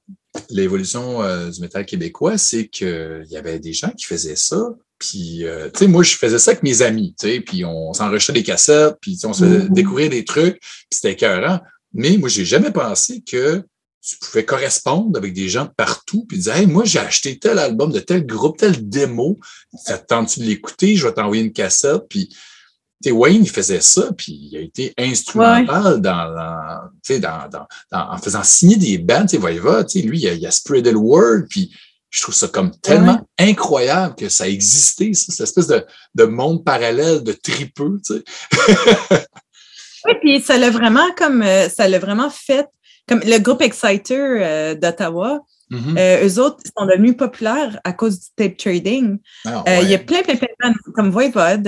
l'évolution euh, du métal québécois, c'est qu'il y avait des gens qui faisaient ça. Puis, tu sais, moi, je faisais ça avec mes amis, tu sais, puis on s'enregistrait des cassettes, puis on se faisait Mhm. découvrir des trucs, puis c'était écœurant. Mais moi, j'ai jamais pensé que tu pouvais correspondre avec des gens de partout, puis dire, hey, moi, j'ai acheté tel album de tel groupe, tel démo, ça te tente-tu de l'écouter? Je vais t'envoyer une cassette, puis Wayne, il faisait ça, puis il a été instrumental dans, la- tu sais, dans, dans, dans- en faisant signer des bands. Tu sais, Voiva, tu sais, lui, il a, il a spreadé le word, puis je trouve ça comme tellement incroyable que ça existait, ça, cette espèce de, de monde parallèle de tripeux, tu sais. Oui, puis ça l'a vraiment comme euh, ça l'a vraiment fait. Comme le groupe Exciter euh, d'Ottawa, Mhm. euh, eux autres sont devenus populaires à cause du tape trading. Ah, Euh, Il y a plein, plein, plein comme Voivode.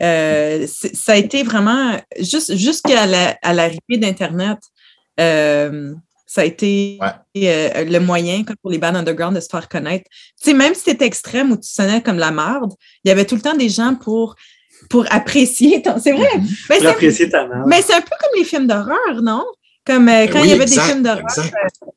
ça a été vraiment juste jusqu'à la- l'arrivée d'Internet. euh, ça a été le moyen comme pour les bandes underground de se faire connaître. Tu sais, même si c'était extrême ou tu sonnais comme la merde, il y avait tout le temps des gens pour, pour apprécier ton. C'est vrai. Mhm. Ben, Pour apprécier ta mère. mais c'est un peu comme les films d'horreur, non? Comme euh, quand oui, il y avait exact, des films d'horreur, exact. comme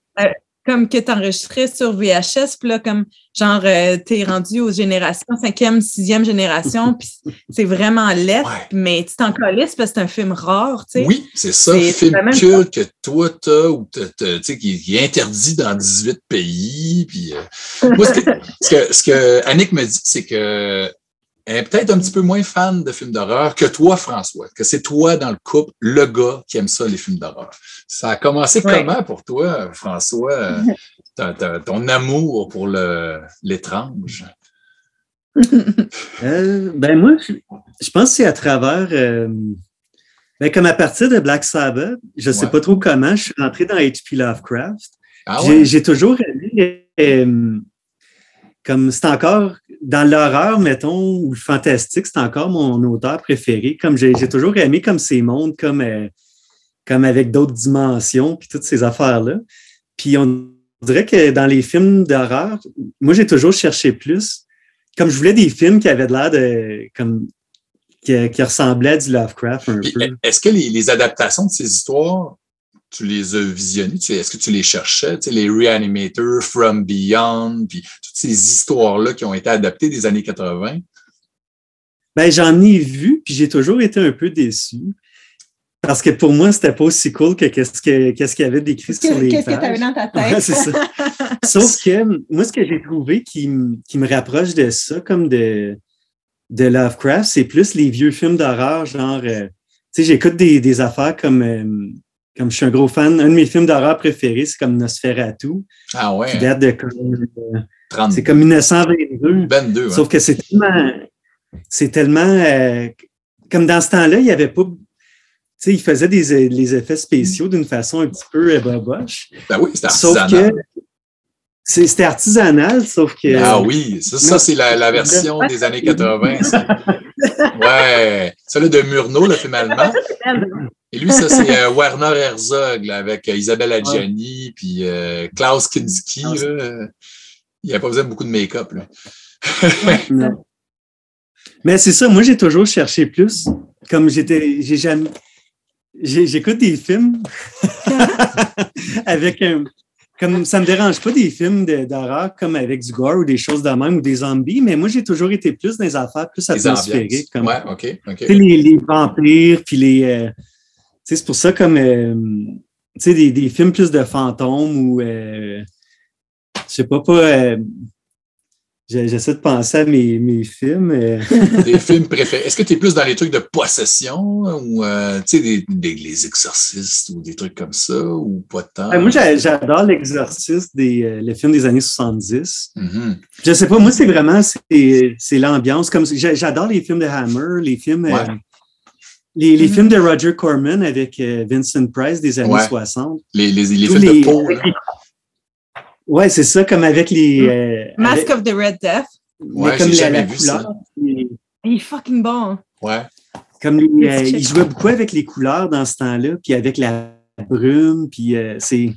comme que tu enregistrais sur VHS, puis là, comme genre, euh, t'es rendu aux générations, cinquième, sixième génération, puis c'est vraiment laid, mais tu t'en calisses parce que c'est un film rare, tu sais. Oui, c'est ça, film culte que toi, t'as, ou tu sais, qui, est interdit dans 18 pays, puis... Euh, moi, ce que, ce que, ce que Annick me dit, c'est que est peut-être un petit peu moins fan de films d'horreur que toi, François, que c'est toi dans le couple, le gars qui aime ça, les films d'horreur. Ça a commencé comment pour toi, François, ton amour pour l'étrange? Euh, ben moi, je, pense que c'est à travers, euh, ben comme à partir de Black Sabbath, je ne sais pas trop comment, je suis rentré dans H.P. Lovecraft. Ah j'ai toujours aimé, euh, comme c'est encore dans l'horreur, mettons, ou le fantastique, c'est encore mon auteur préféré. Comme j'ai toujours aimé comme ces mondes, comme, euh, comme avec d'autres dimensions, puis toutes ces affaires-là. Puis on dirait que dans les films d'horreur, moi j'ai toujours cherché plus. Comme je voulais des films qui avaient l'air de comme qui, ressemblaient à du Lovecraft un peu. Est-ce que les, adaptations de ces histoires tu les as visionnés? Est-ce que tu les cherchais? Tu sais, les Reanimators, From Beyond, puis toutes ces histoires-là qui ont été adaptées des années 80? Ben, j'en ai vu, puis j'ai toujours été un peu déçu. Parce que pour moi, c'était pas aussi cool que qu'est-ce qu'il y avait décrit sur les Qu'est-ce que tu avais dans ta tête? c'est ça. Sauf que moi, ce que j'ai trouvé qui, me rapproche de ça, comme de, de Lovecraft, c'est plus les vieux films d'horreur, genre, euh, tu sais, j'écoute des, affaires comme euh, comme je suis un gros fan, un de mes films d'horreur préférés, c'est comme Nosferatu. Ah ouais. Qui date de comme. c'est comme 1922. 22, Sauf que c'est tellement. C'est tellement. Euh, comme dans ce temps-là, il n'y avait pas. Tu sais, il faisait des les effets spéciaux d'une façon un petit peu boboche. Ben oui, c'était artisanal. Sauf que c'était artisanal, sauf que. Ah oui, ça, ça c'est la, la, version des années 80. Ouais. Celle de Murnau, le film allemand. Et lui, ça, c'est euh, Werner Herzog avec euh, Isabelle Adjani puis euh, Klaus Kinski. Là. Il n'y a pas besoin de beaucoup de make-up. Mais c'est ça, moi, j'ai toujours cherché plus. Comme j'étais. J'ai jamais. J'écoute des films avec un, comme ça me dérange pas des films d'horreur comme avec du gore ou des choses de même ou des zombies, mais moi j'ai toujours été plus dans les affaires plus atmosphériques. Comme, ouais, ok, ok. Les, les, vampires, puis les. Euh, c'est pour ça comme euh, des, des, films plus de fantômes ou euh, je sais pas, pas J'essaie de penser à mes, mes films. des films préférés. Est-ce que tu es plus dans les trucs de possession ou euh, des, des, les exorcistes ou des trucs comme ça ou pas tant? moi, j'adore l'exorciste des euh, les films des années 70. Mm-hmm. Je sais pas, moi, c'est vraiment c'est l'ambiance. Comme J'adore les films de Hammer, les films. Euh, les, les mm-hmm. films de Roger Corman avec Vincent Price des années 60. Les, les, les films de Paul. Ouais, c'est ça, comme avec les. Mm. Euh, Mask of the Red Death. Ouais, comme la, la couleur. Il est fucking bon. Ouais. Comme les, euh, il jouait beaucoup avec les couleurs dans ce temps-là, puis avec la brume, puis euh, c'est.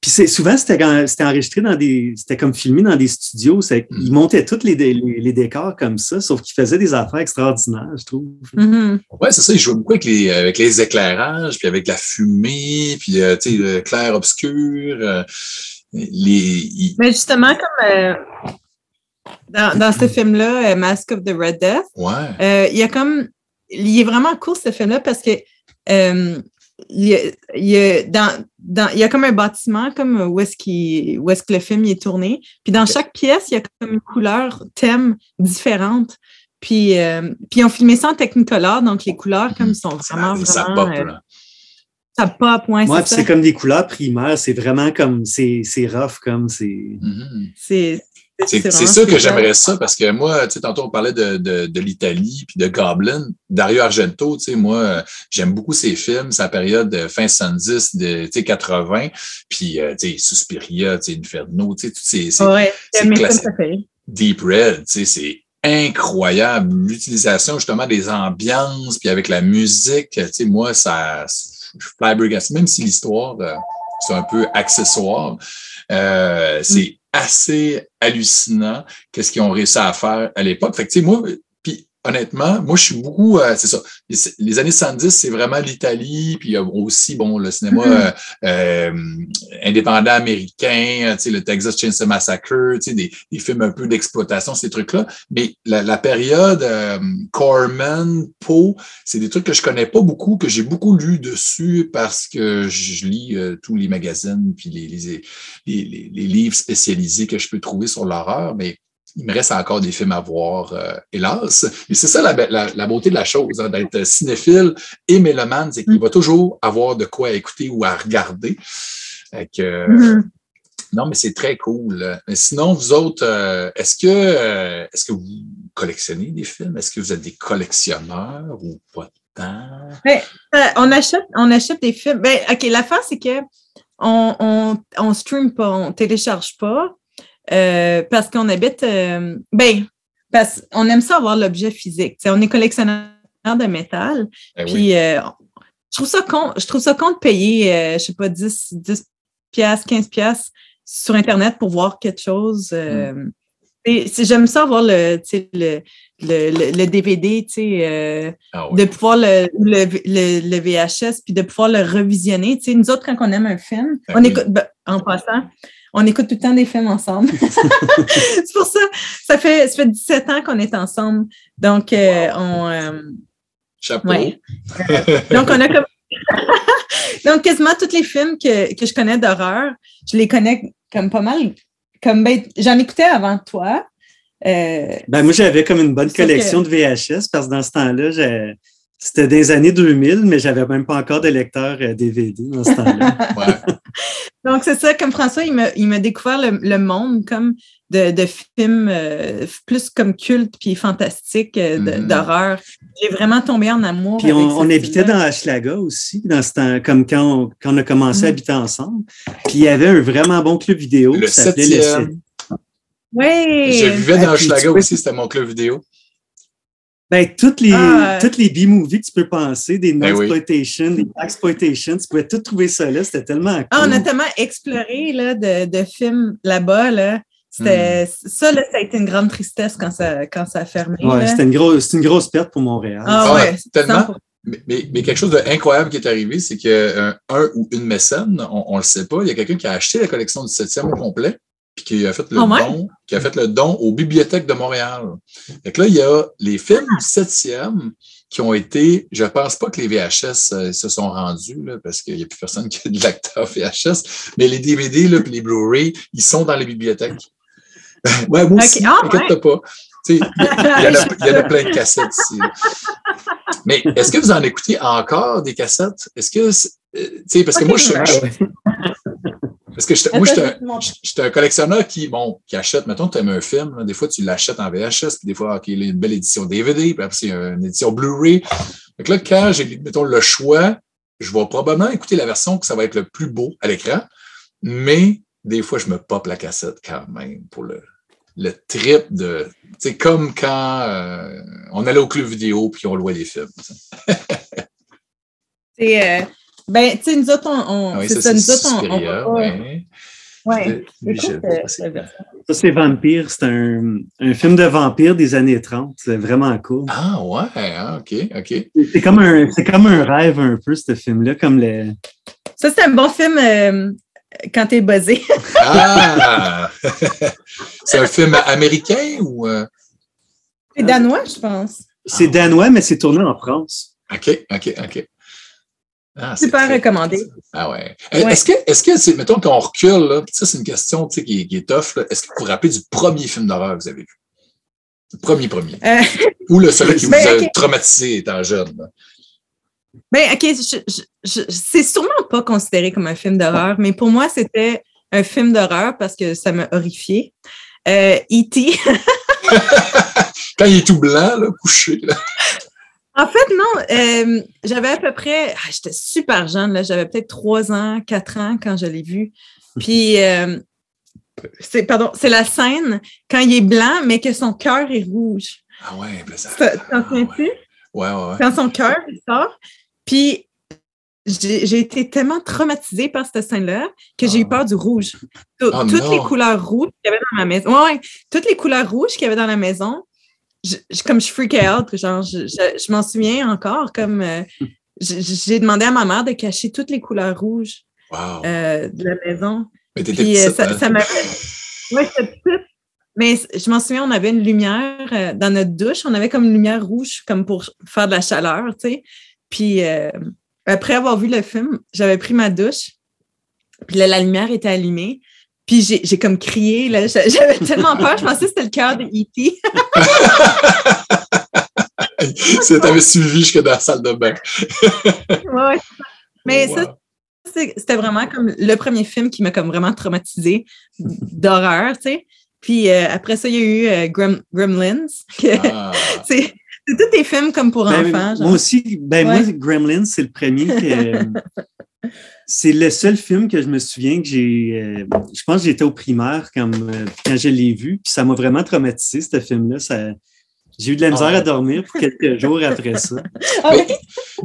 Puis c'est, souvent, c'était, c'était enregistré dans des. C'était comme filmé dans des studios. C'est, mm. Il montait tous les, les, décors comme ça, sauf qu'il faisait des affaires extraordinaires, je trouve. Mm-hmm. Ouais, c'est ça. Il jouait beaucoup avec les, avec les éclairages, puis avec la fumée, puis, tu sais, le Mais justement, comme euh, dans, ce film-là, euh, Mask of the Red Death, euh, il y a comme. Il est vraiment cool ce film-là parce que il, y a, il, dans, dans, il y a comme un bâtiment comme où est-ce, est-ce que le film est tourné. Puis dans chaque pièce, il y a comme une couleur thème différente. Puis, puis on filmé ça en Technicolor, donc les couleurs comme sont vraiment, vraiment ça pop, ouais, c'est comme des couleurs primaires, c'est vraiment comme, c'est rough, comme c'est... Mm-hmm. C'est c'est ça que j'aimerais ça parce que moi, tu sais, tantôt on parlait de, de, de l'Italie puis de Goblin. Dario Argento, tu sais, moi, j'aime beaucoup ses films, sa période de fin 70, de, tu sais, 80, puis, euh, tu sais, Suspiria, tu sais, Inferno, tu sais, tous ces, ces, ouais, Deep Red, tu sais, c'est incroyable. L'utilisation, justement, des ambiances, puis avec la musique, tu sais, moi, ça flabbergasté, même si l'histoire, euh, c'est un peu accessoire. Euh, c'est assez hallucinant qu'est-ce qu'ils ont réussi à faire à l'époque. Fait que, tu sais, moi, honnêtement, moi, je suis beaucoup, euh, c'est ça. Les, les, années 70, c'est vraiment l'Italie, puis il y a aussi, bon, le cinéma mm-hmm. euh, euh, indépendant américain, tu sais, le Texas Chainsaw Massacre, tu sais, des, des films un peu d'exploitation, ces trucs-là. Mais la, la période Corman, Poe, c'est des trucs que je connais pas beaucoup, que j'ai beaucoup lu dessus parce que je lis tous les magazines, puis les, les, les, les livres spécialisés que je peux trouver sur l'horreur, mais il me reste encore des films à voir, euh, hélas. Et c'est ça la, beauté de la chose, hein, d'être cinéphile et mélomane, c'est qu'il mm. va toujours avoir de quoi écouter ou à regarder. Mm-hmm. Non, mais c'est très cool. Mais sinon, vous autres, euh, est-ce que euh, est-ce que vous collectionnez des films? Est-ce que vous êtes des collectionneurs ou pas tant? Ben, on, achète, on achète des films. Ben, OK, la fin, c'est que on, on, on stream pas, on télécharge pas. Euh, parce qu'on habite, euh, ben, parce qu'on aime ça avoir l'objet physique. on est collectionneur de métal. Ben puis, euh, je trouve ça con, je trouve ça con de payer, je sais pas, 10, 10 piastres, 15 piastres sur Internet pour voir quelque chose. Mm. J'aime ça avoir le, le, le, le, DVD, ah de pouvoir le, le, VHS, puis de pouvoir le revisionner. nous autres, quand on aime un film, ben on écoute, ben, en passant, on écoute tout le temps des films ensemble. c'est pour ça, ça fait, ça fait 17 ans qu'on est ensemble. Donc, euh, on. Euh, Chapeau. donc, on a comme. donc, quasiment tous les films que, que je connais d'horreur, je les connais comme pas mal. Comme ben, j'en écoutais avant toi. Euh, ben, moi, j'avais comme une bonne collection de VHS parce que dans ce temps-là, j'ai c'était des années 2000, mais j'avais même pas encore de lecteur DVD euh, dans ce temps-là. Donc, c'est ça, comme François, il m'a découvert le, monde comme de, films euh, plus comme culte puis fantastique euh, mm-hmm. d'horreur. J'ai vraiment tombé en amour. Puis on, habitait dans Ashlaga aussi, dans ce temps, comme quand on, a commencé à mm-hmm. habiter ensemble. Puis il y avait un vraiment bon club vidéo le qui s'appelait le Oui! Je vivais dans Ashlaga aussi, c'était mon club vidéo. Ben, toutes les, ah, toutes les B-movies que tu peux penser, des ben non-exploitation, des exploitation, tu pouvais tout trouver ça là, c'était tellement cool. Ah, on a tellement exploré là, de, de films là-bas, là. C'était, hmm. Ça, là, ça a été une grande tristesse quand ça, quand ça a fermé. Ouais, c'était une, grosse, une grosse perte pour Montréal. Ah, ouais, tellement. Mais, mais, quelque chose d'incroyable qui est arrivé, c'est qu'un un ou une mécène, on ne le sait pas, il y a quelqu'un qui a acheté la collection du 7e au complet qui a fait le ah don, qui a fait le don aux bibliothèques de Montréal. Fait là, il y a les films du septième qui ont été, je pense pas que les VHS euh, se sont rendus, parce qu'il n'y a plus personne qui a de l'acteur VHS, mais les DVD, là, les Blu-ray, ils sont dans les bibliothèques. ouais, moi aussi, pas. Il y, en a, plein de cassettes ici. Mais est-ce que vous en écoutez encore des cassettes? Est-ce que, euh, parce que moi, je, je, parce que moi, j'étais un, collectionneur qui, bon, qui achète, mettons, tu aimes un film, des fois, tu l'achètes en VHS, puis des fois, il y a une belle édition DVD, puis après, c'est une édition Blu-ray. Donc là, quand j'ai, mettons, le choix, je vais probablement écouter la version que ça va être le plus beau à l'écran, mais des fois, je me pop la cassette quand même pour le, le trip de. C'est comme quand euh, on allait au club vidéo puis on louait les films. c'est. Euh, ben, tu sais, nous autres, on. Ah c'est ça, nous autres, on. on ouais. Ouais. Euh, ça, c'est Vampire. C'est un, un, film de vampire des années 30. C'est vraiment cool. Ah, ouais. Ah, OK. OK. C'est comme, un, comme un rêve, un peu, ce film-là. comme le... Ça, c'est un bon film euh, quand t'es buzzé. ah! c'est un film américain ou. Euh? C'est danois, je pense. C'est danois, mais c'est tourné en France. OK, OK, OK. Ah, Super recommandé. Ah ouais. Est-ce que, est-ce que mettons qu'on recule, là, ça, c'est une question qui, qui est tough. Est-ce que vous vous rappelez du premier film d'horreur que vous avez vu? Le premier, premier. Euh, Ou le seul qui vous ben, a traumatisé étant jeune? Ben, OK, c'est sûrement pas considéré comme un film d'horreur, mais pour moi, c'était un film d'horreur parce que ça m'a horrifié. Euh, E.T. Quand il est tout blanc, là, couché. Là. En fait, non. Euh, j'avais à peu près. Ah, j'étais super jeune, là. J'avais peut-être trois ans, quatre ans quand je l'ai vu. Puis, euh, c'est, pardon, c'est la scène quand il est blanc, mais que son cœur est rouge. Ah ouais, ben ça. T'en souviens-tu? Ouais, ouais, ouais. Quand son cœur, sort. Puis, j'ai, été tellement traumatisée par cette scène-là que j'ai eu ah. peur du rouge. Oh toutes les couleurs rouges qu'il y avait dans ma maison. Ouais, toutes les couleurs rouges qu'il y avait dans la maison, je, je- comme je freakais out, genre, je, m'en souviens encore, comme euh, j'ai demandé à ma mère de cacher toutes les couleurs rouges Wow. euh, de la maison. Mais t'étais Puis euh, petite, ça, hein? ça m'avait. Oui, j'étais petite. Mais je m'en souviens, on avait une lumière euh, dans notre douche. On avait comme une lumière rouge, comme pour faire de la chaleur, tu sais. Puis après avoir vu le film, j'avais pris ma douche. Puis là, la lumière était allumée. Puis j'ai j'ai comme crié, là. J'a- J'avais tellement peur, je pensais que c'était le cœur de E.T. Ça t'avait suivi jusque dans la salle de bain. Ouais. Mais Wow. ça, c'était vraiment comme le premier film qui m'a comme vraiment traumatisé d'horreur, tu sais. Puis euh, après ça, il y a eu euh, Grem- Gremlins. que- Ah. c'est c'est tous des films comme pour Ben, enfants. genre. moi aussi, ben Ouais. moi, Gremlins, c'est le premier que. C'est le seul film que je me souviens que j'ai. euh, je pense que j'étais au primaire quand, euh, quand je l'ai vu, puis ça m'a vraiment traumatisé, ce film-là. Ça, j'ai eu de la misère Ah. à dormir pour quelques jours après ça. Ah Mais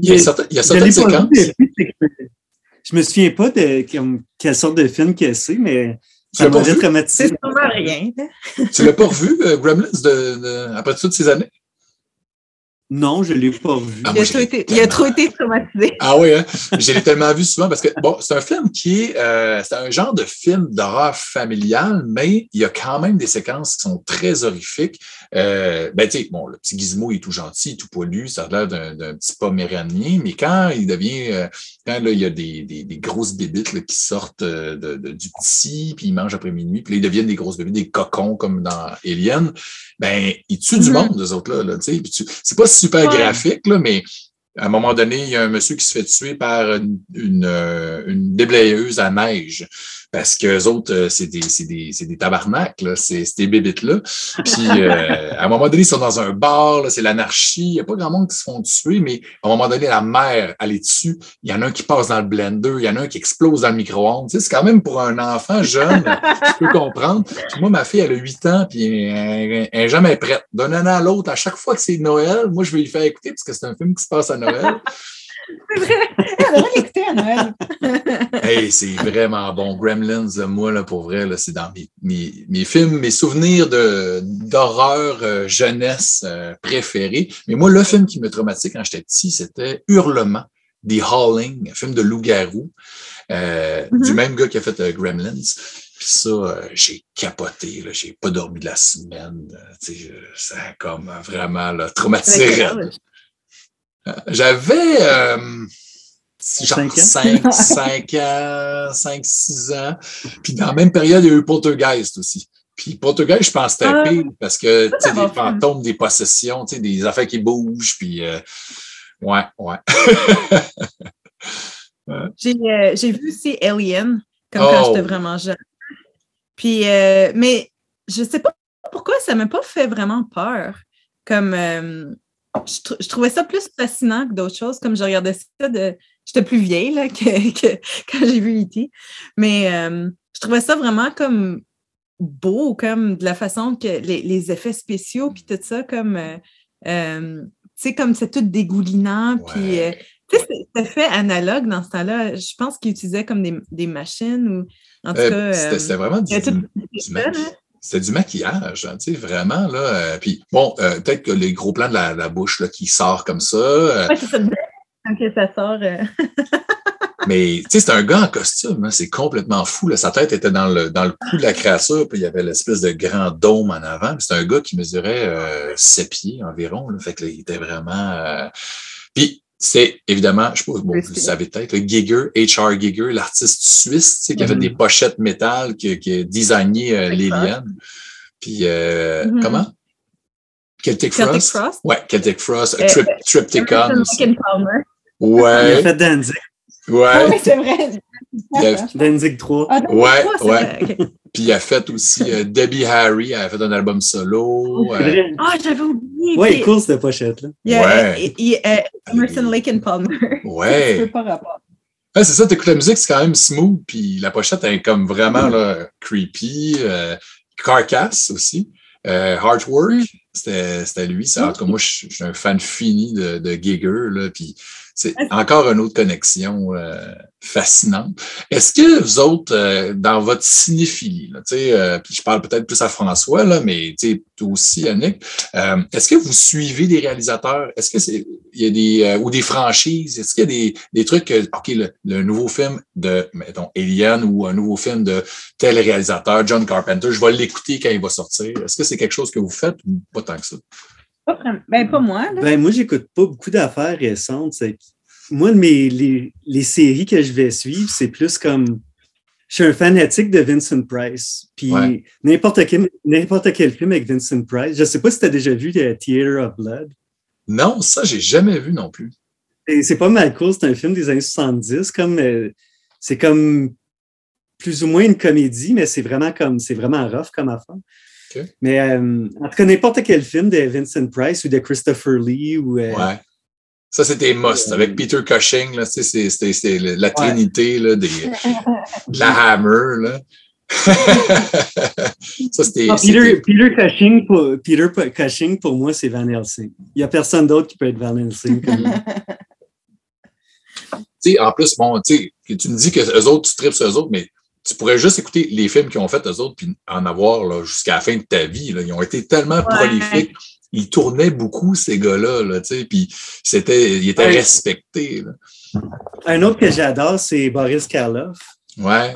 il y a, certain- il y a Je certaines séquences. Je me souviens pas de comme, quelle sorte de film que c'est, mais Tu ça vu? traumatisé. C'est sûrement rien. Tu l'as pas revu, euh, Gremlins, de, de- après toutes ces années? Non, je l'ai pas vu. Ah, Il a, trop été, il a trop tellement- été traumatisé. Ah oui, hein? je l'ai tellement vu souvent parce que, bon, c'est un film qui est, euh, c'est un genre de film d'horreur familial, mais il y a quand même des séquences qui sont très horrifiques. Euh, ben, tu sais, bon, le petit Gizmo, il est tout gentil, tout poilu, ça a l'air d'un d'un petit poméranien, mais quand il devient, euh, quand là, il y a des, des, des grosses bébites là, qui sortent euh, de, de- du petit, puis ils mangent après minuit, puis là, ils deviennent des grosses bébites, des cocons comme dans Alien, ben, ils tuent du Mhm. monde, eux autres-là, là, tu sais. C'est pas super Ouais. graphique, là, mais à un moment donné, il y a un monsieur qui se fait tuer par une, une, euh, une déblayeuse à neige. Parce qu'eux autres, euh, c'est des, c'est des, c'est des tabarnaks. C'est, des bébites-là. Puis, euh, à un moment donné, ils sont dans un bar, c'est l'anarchie. Il n'y a pas grand monde qui se font tuer, mais à un moment donné, la mère, elle est dessus. Il y en a un qui passe dans le blender, il y en a un qui explose dans le micro-ondes. Tu sais, c'est quand même pour un enfant jeune, je peux comprendre. Puis moi, ma fille, elle a 8 ans, puis elle n'est jamais prête. D'un an à l'autre, à chaque fois que c'est Noël, moi, je vais lui faire écouter, parce que c'est un film qui se passe à Noël. On devrait l'écouter à Noël. Hey, c'est vraiment bon. Gremlins, moi, là, pour vrai, là, c'est dans mes, mes, mes films, mes souvenirs de, d'horreur euh, jeunesse euh, préférés. Mais moi, le film qui me traumatisait quand j'étais petit, c'était Hurlement, The Howling, un film de loup-garou, euh, du même gars qui a fait euh, Gremlins. Puis ça, euh, j'ai capoté, là, j'ai pas dormi de la semaine. euh, ça a comme vraiment là, traumatisé. raide. J'avais euh, genre Cinq ans? 5, 5 ans, 5, 6 ans. Puis dans la même période, il y a eu Poltergeist aussi. Puis Poltergeist, je pense que c'était Ah. pire parce que tu sais, des fantômes, des possessions, tu sais, des affaires qui bougent. Puis euh, ouais, ouais. J'ai euh, j'ai vu aussi Alien, comme Oh. quand j'étais vraiment jeune. Puis, euh, mais je sais pas pourquoi ça m'a pas fait vraiment peur. Comme, je, trou- je trouvais ça plus fascinant que d'autres choses. Comme je regardais ça de. J'étais plus vieille là, que, que quand j'ai vu E.T. Mais euh, je trouvais ça vraiment comme beau, comme de la façon que les, les effets spéciaux, puis tout ça, comme. euh, euh, tu sais, comme c'est tout dégoulinant, puis. tu sais, c'est- c'était fait analogue dans ce temps-là. Je pense qu'ils utilisaient comme des, des machines ou en tout cas. c'était vraiment du, c'était du maquillage, hein, tu sais, vraiment, là. euh, puis bon, euh, peut-être que les gros plans de la, la bouche là, qui sort comme ça. euh, Ouais, c'est ça. Que ça sort. euh, Mais tu sais, c'est un gars en costume, hein, c'est complètement fou. Là. Sa tête était dans le, dans le cou de la créature, puis il y avait l'espèce de grand dôme en avant. C'est un gars qui mesurait euh, 7 pieds environ. Là. Fait que là, il était vraiment. euh, Puis c'est évidemment, je sais pas, bon, vous le savez peut-être, le Giger, H.R. Giger, l'artiste suisse, tu sais, qui a fait Mhm. des pochettes métal, qui, qui a designé euh, l'Alien. Puis euh, Mhm. comment? Celtic, Celtic Frost? Frost. Ouais, Celtic Frost, Euh, Trip, Triptychon Emerson, aussi. Palmer. Il a Ouais, fait Danzig, Ah ouais. oui, c'est vrai. Il a- Danzig 3. Ah, Ouais, ouais. Puis il a fait aussi euh, Debbie Harry, elle a fait un album solo. C'est euh. Ah, j'avais oublié. Ouais, Puis, cool cette pochette-là. il y a, Ouais. il- il- euh, Emerson, Lake and Palmer. Ouais. Rapport. C'est ça, t'écoutes la musique, c'est quand même smooth, puis la pochette est comme vraiment là, creepy. Euh, Carcass aussi. Euh, Heartwork, Mm. c'était c'était lui. Ça, en tout cas, moi, je je suis un fan fini de, de Giger, là, puis c'est encore une autre connexion euh, fascinante. Est-ce que vous autres, euh, dans votre cinéphilie, là, euh, puis je parle peut-être plus à François, là, mais toi aussi, Annick, euh, est-ce que vous suivez des réalisateurs? Est-ce que c'est il y a des ou des franchises? Est-ce qu'il y a des, des trucs que, OK, le, nouveau film de, mettons, Alien ou un nouveau film de tel réalisateur, John Carpenter, je vais l'écouter quand il va sortir. Est-ce que c'est quelque chose que vous faites ou pas tant que ça? Pas, ben, pas moi. Là. Ben, moi, j'écoute pas beaucoup d'affaires récentes. Moi, mes, les, les, séries que je vais suivre, c'est plus comme. Je suis un fanatique de Vincent Price. Puis n'importe quel, quel film avec Vincent Price. Je ne sais pas si tu as déjà vu The Theater of Blood. Non, ça, j'ai jamais vu non plus. C'est pas mal cool. C'est un film des années 70. Comme, euh, c'est comme plus ou moins une comédie, mais c'est vraiment comme c'est vraiment rough comme affaire. Mais euh, en tout cas, n'importe quel film de Vincent Price ou de Christopher Lee ou. Euh, ouais. Ça, c'était must. Avec euh, Peter Cushing, c'était la trinité là, des, de la Hammer. Là. ça, c'était, ah, Peter, Peter, Cushing pour, Peter Cushing, pour moi, c'est Van Helsing. Il n'y a personne d'autre qui peut être Van Helsing. en plus, bon, tu me dis que eux autres, tu tripes sur eux autres, mais tu pourrais juste écouter les films qu'ils ont fait eux autres, puis en avoir jusqu'à la fin de ta vie. Là. Ils ont été tellement prolifiques. Ils tournaient beaucoup, ces gars-là, là, puis c'était, ils étaient respectés. Un autre que j'adore, c'est Boris Karloff. Ouais.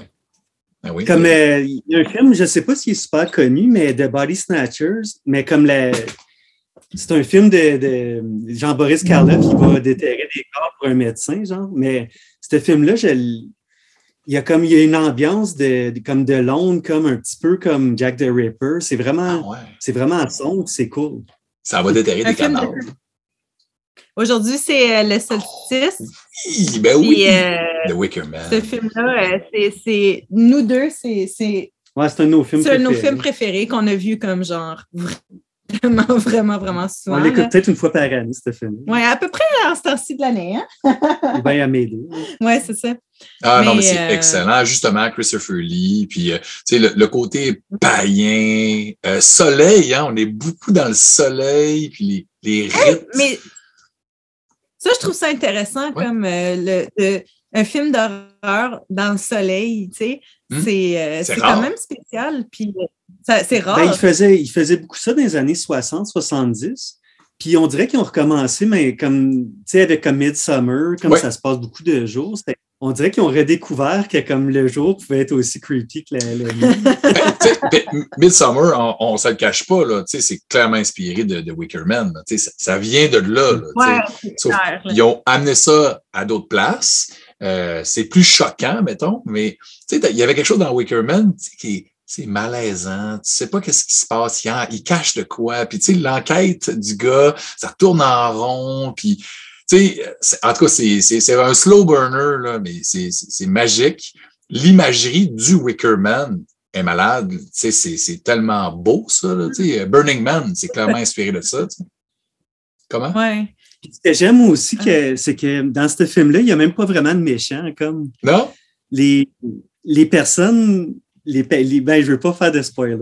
Ben oui, comme euh, il y a un film, je ne sais pas s'il est super connu, mais The Body Snatchers, mais comme la, c'est un film de, de Jean-Boris Karloff qui va déterrer des corps pour un médecin, genre. Mais ce film-là, je, il y a comme il y a une ambiance de, comme de Londres, comme un petit peu comme Jack the Ripper. C'est vraiment, ah c'est vraiment sombre, c'est cool. Ça va déterrer des canards. Aujourd'hui, c'est euh, le solstice. Oui, ben oui. Euh, The Wicker Man. Ce film-là, euh, c'est nous deux, c'est. Ouais, c'est un de nos films préférés. C'est un de nos films préférés qu'on a vu comme genre Vraiment, vraiment, vraiment souvent. On l'écoute peut-être une fois par année, ce film. Oui, à peu près en ce temps-ci de l'année. Hein? bien à m'aider. Oui, c'est ça. Ah non, mais c'est euh, excellent. Justement, Christopher Lee, puis euh, tu sais, le, côté païen, euh, soleil, hein, on est beaucoup dans le soleil, puis les, les mais ça, je trouve ça intéressant comme le, un film d'horreur dans le soleil, tu sais. Hmm. C'est quand même spécial. Puis c'est rare. Ben, il, faisait, il faisait beaucoup ça dans les années 60, 70. Puis on dirait qu'ils ont recommencé, mais comme, tu sais, avec comme Midsummer, comme ça se passe beaucoup de jours, on dirait qu'ils ont redécouvert que comme le jour pouvait être aussi creepy que la, nuit. Ben, Midsummer, on ne se le cache pas, là, c'est clairement inspiré de, de Wicker Man. Ça, ça, vient de là. là ils ont amené ça à d'autres places. Euh, c'est plus choquant, mettons, mais il y avait quelque chose dans Wicker Man qui c'est malaisant, tu sais pas qu'est-ce qui se passe, il, il cache de quoi, puis tu sais, l'enquête du gars, ça tourne en rond, puis tu sais, en tout cas, c'est un slow burner, là, mais c'est magique. L'imagerie du Wicker Man est malade, tu sais, c'est tellement beau, ça, là, tu sais, Burning Man, c'est clairement inspiré de ça, Comment? Ouais. Ce que j'aime aussi, c'est que dans ce film-là, il n'y a même pas vraiment de méchants, comme... Non? Les, les personnes les, les ben, je veux pas faire de spoilers,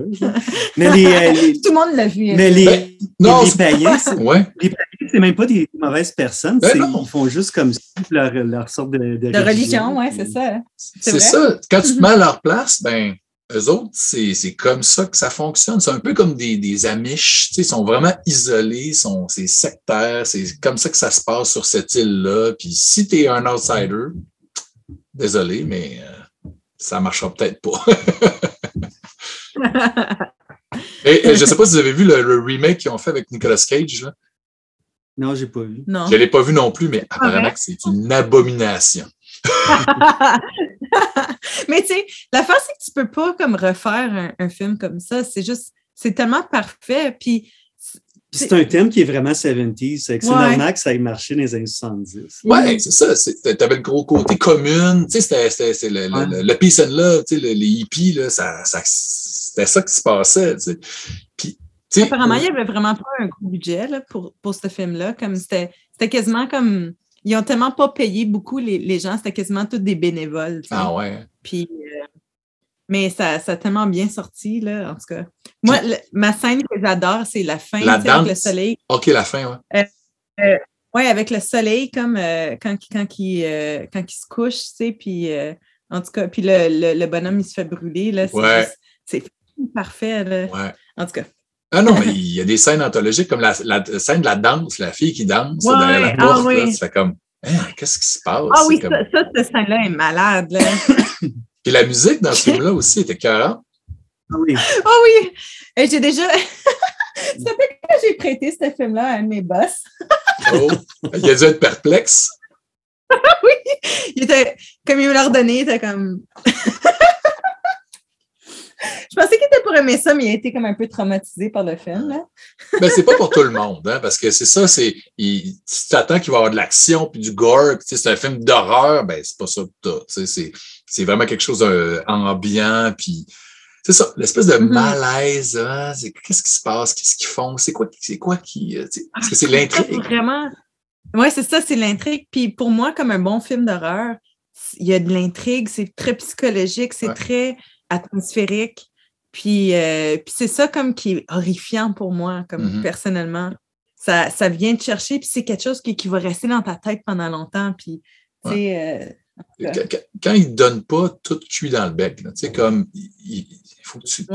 mais les, euh, tout le monde l'a vu. Hein. Mais les, ben, non, les, païens, c'est, ouais. les païens, c'est même pas des mauvaises personnes, ben ils font juste comme leur, leur sorte de, de, de religion. oui, c'est ça. C'est, ça. Quand tu te mets à leur place, ben eux autres, c'est, c'est comme ça que ça fonctionne. C'est un peu comme des, des Amish, tu sais, ils sont vraiment isolés, sont, c'est sectaire, c'est comme ça que ça se passe sur cette île-là. Puis si tu es un outsider, désolé, mais euh, ça ne marchera peut-être pas. et, je ne sais pas si vous avez vu le, remake qu'ils ont fait avec Nicolas Cage. Là. Non, je n'ai pas vu. Je ne l'ai pas vu non plus, mais apparemment que c'est une abomination. mais tu sais, la face, c'est que tu ne peux pas comme refaire un, film comme ça. C'est juste, c'est tellement parfait. Puis c'est un thème qui est vraiment 70s. C'est normal que ça ait marché dans les années 70. Oui, c'est ça. Tu avais le gros côté commune. C'était le, le, le, peace and love, les hippies, là, ça, ça, c'était ça qui se passait. Puis, Apparemment, il n'y avait vraiment pas un gros budget là, pour, pour ce film-là. Comme c'était quasiment comme. Ils n'ont tellement pas payé beaucoup les, les gens, c'était quasiment tous des bénévoles. Ah ouais. Puis, euh, mais ça, ça a tellement bien sorti, là, en tout cas. Moi, ma scène que j'adore, c'est la fin, la avec le soleil. OK, la fin, oui. Euh, euh, Ouais, avec le soleil, comme euh, quand, quand, il, euh, quand il se couche, tu sais, puis euh, en tout cas, puis le, le, le bonhomme, il se fait brûler, là. C'est Ouais. juste- c'est parfait, là. Ouais. En tout cas. Ah non, mais il y a des scènes anthologiques comme la, la scène de la danse, la fille qui danse Ouais, derrière la ah porte. là, oui. tu fais comme, Hein, qu'est-ce qui se passe? Ah oui, comme- ça, ça, cette scène-là est malade, là. Puis la musique dans ce film-là aussi était cœurante. Ah oui. Oh oui! Et j'ai déjà. Ça fait que j'ai prêté ce film-là à un de mes boss. Oh, il a dû être perplexe. Il était, comme il me l'a redonné, il était comme. Je pensais qu'il était pour aimer ça, mais il a été comme un peu traumatisé par le film. Là. Ben, c'est pas pour tout le monde, hein, parce que c'est ça, c'est. il- Si tu attends qu'il va y avoir de l'action puis du gore, puis c'est un film d'horreur, ben, c'est pas ça tu sais, C'est, c'est vraiment quelque chose d'ambiant, puis. C'est ça, l'espèce de Mhm. malaise, hein, c'est qu'est-ce qui se passe, qu'est-ce qu'ils font, c'est quoi, c'est quoi qui. euh, sais, Parce que c'est l'intrigue. Vraiment. Oui, c'est ça, c'est l'intrigue. Puis pour moi, comme un bon film d'horreur, il y a de l'intrigue, c'est très psychologique, c'est Ouais. très atmosphérique. Puis, euh, puis c'est ça comme qui est horrifiant pour moi, comme Mhm. personnellement. Ça, ça vient te chercher, puis c'est quelque chose qui, qui va rester dans ta tête pendant longtemps. Puis, euh. Quand, il ne donne pas tout cuit dans le bec, tu sais, comme il, faut que tu,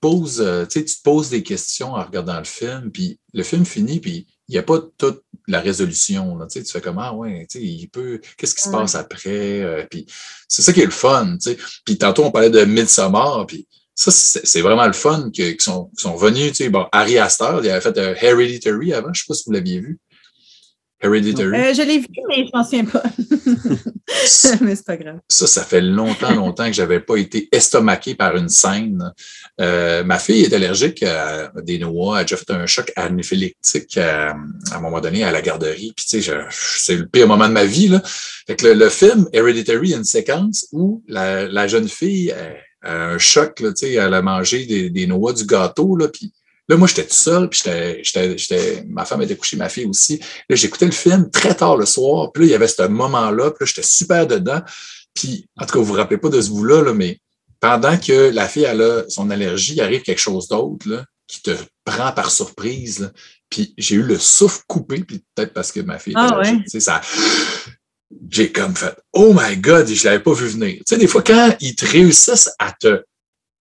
poses, euh, tu sais, tu te poses des questions en regardant le film, puis le film finit, puis il n'y a pas toute la résolution. Là, tu sais, tu fais comme Ah ouais, tu sais, il peut. Qu'est-ce qui se passe après? Euh, puis c'est ça qui est le fun. tu sais. Puis tantôt, on parlait de Midsommar, puis ça, c'est vraiment le fun qu'ils sont, sont venus. Tu sais, bon, Harry Astor, il avait fait euh, Hereditary avant, je ne sais pas si vous l'aviez vu. Hereditary. Euh, je l'ai vu, mais je m'en souviens pas. mais c'est pas grave. Ça, ça fait longtemps, longtemps que j'avais pas été estomaqué par une scène. Euh, ma fille est allergique à des noix. Elle a déjà fait un choc anaphylactique à, à un moment donné à la garderie. Puis, tu sais, je- c'est le pire moment de ma vie. Là. Fait que le, le film Hereditary, il y a une séquence où la, la jeune fille euh, a un choc, là, tu sais, elle a mangé des, des noix du gâteau. Là, puis là, moi, j'étais tout seul. Puis, j'étais, j'étais, j'étais, ma femme était couchée, ma fille aussi. Là, j'écoutais le film très tard le soir. Puis là, il y avait ce moment-là. Puis là, j'étais super dedans. Puis, en tout cas, vous vous rappelez pas de ce bout-là, là, mais pendant que la fille elle a son allergie, il arrive quelque chose d'autre là, qui te prend par surprise. là. Puis j'ai eu le souffle coupé, puis peut-être parce que ma fille est Ah, allergique. ouais. tu sais, ça. J'ai comme fait Oh my God, je l'avais pas vu venir. Tu sais, des fois, quand ils te réussissent à te,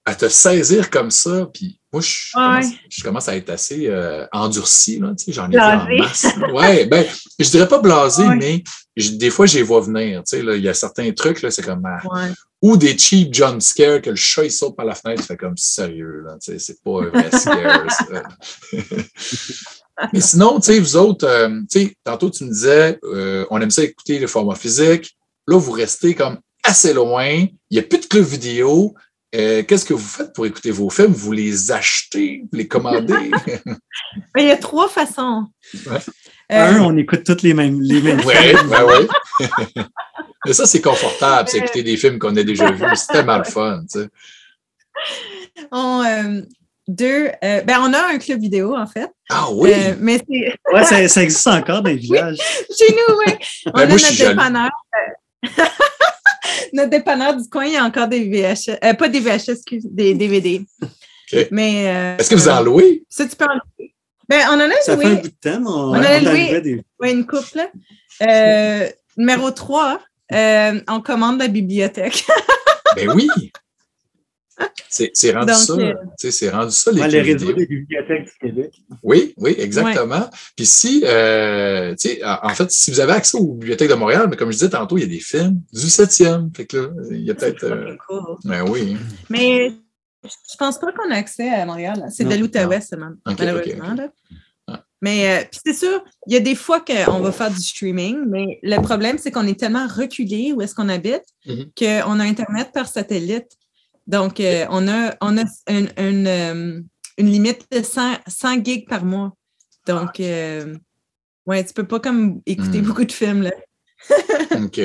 à te saisir comme ça, puis moi, je, Ouais. commence, je commence à être assez euh, endurci, là, tu sais, j'en ai vu en Blasé. masse. Ouais, ben, je dirais pas blasé, Ouais. mais je- des fois, je les vois venir. Tu sais, là, il y a certains trucs, là, c'est comme. ah, Ouais. ou des cheap jump scares que le chat il saute par la fenêtre, tu fais comme sérieux, là, tu sais, c'est pas un vrai scare. Mais sinon, tu sais, vous autres, euh, tu sais, tantôt tu me disais, euh, on aime ça écouter le format physique. Là, vous restez comme assez loin. Il n'y a plus de club vidéo. Euh, Qu'est-ce que vous faites pour écouter vos films? Vous les achetez, vous les commandez? Mais il y a trois façons. Ouais. Euh, Un, on écoute toutes les mêmes, les mêmes Oui, films. oui, oui. Mais ça, c'est confortable, c'est écouter des films qu'on a déjà vus. C'est tellement le fun, tu sais. on, euh, deux, euh, ben, on a un club vidéo, en fait. Ah oui! Euh, mais c'est Ouais, ça, ça existe encore dans les villages. chez nous, oui. On Ben, a moi, je suis notre dépanneur. notre dépanneur du coin, il y a encore des VHS. euh, pas des VHS, excuse, des DVD. OK. Mais. euh, Est-ce que vous en louez? Ça, tu peux en louer. Ben, on en a Ça fait un loué bout de temps, on, On a on loué- des... ouais, une couple. Euh, numéro 3, euh, on commande la bibliothèque. Ben oui! C'est c'est rendu euh, rendu ça, les Ouais, le clubs réseau vidéo. des bibliothèques du Québec. Oui, oui, exactement. Puis si, euh, tu sais, en fait, si vous avez accès aux bibliothèques de Montréal, mais comme je disais tantôt, il y a des films du 7e. Fait que là, il y a peut-être. euh, Cool. ben oui. Mais je pense pas qu'on a accès à Montréal. C'est de l'Outaouais seulement, Ok, malheureusement. ok, ok. là. Ah. Mais euh, puis c'est sûr, il y a des fois qu'on va faire du streaming, mais le problème, c'est qu'on est tellement reculé où est-ce qu'on habite Mhm. qu'on a Internet par satellite. Donc, euh, on a, on a une, une, euh, une limite de 100, 100 gigs par mois. Donc, euh, ouais, tu peux pas comme écouter Mhm. beaucoup de films. Là. OK.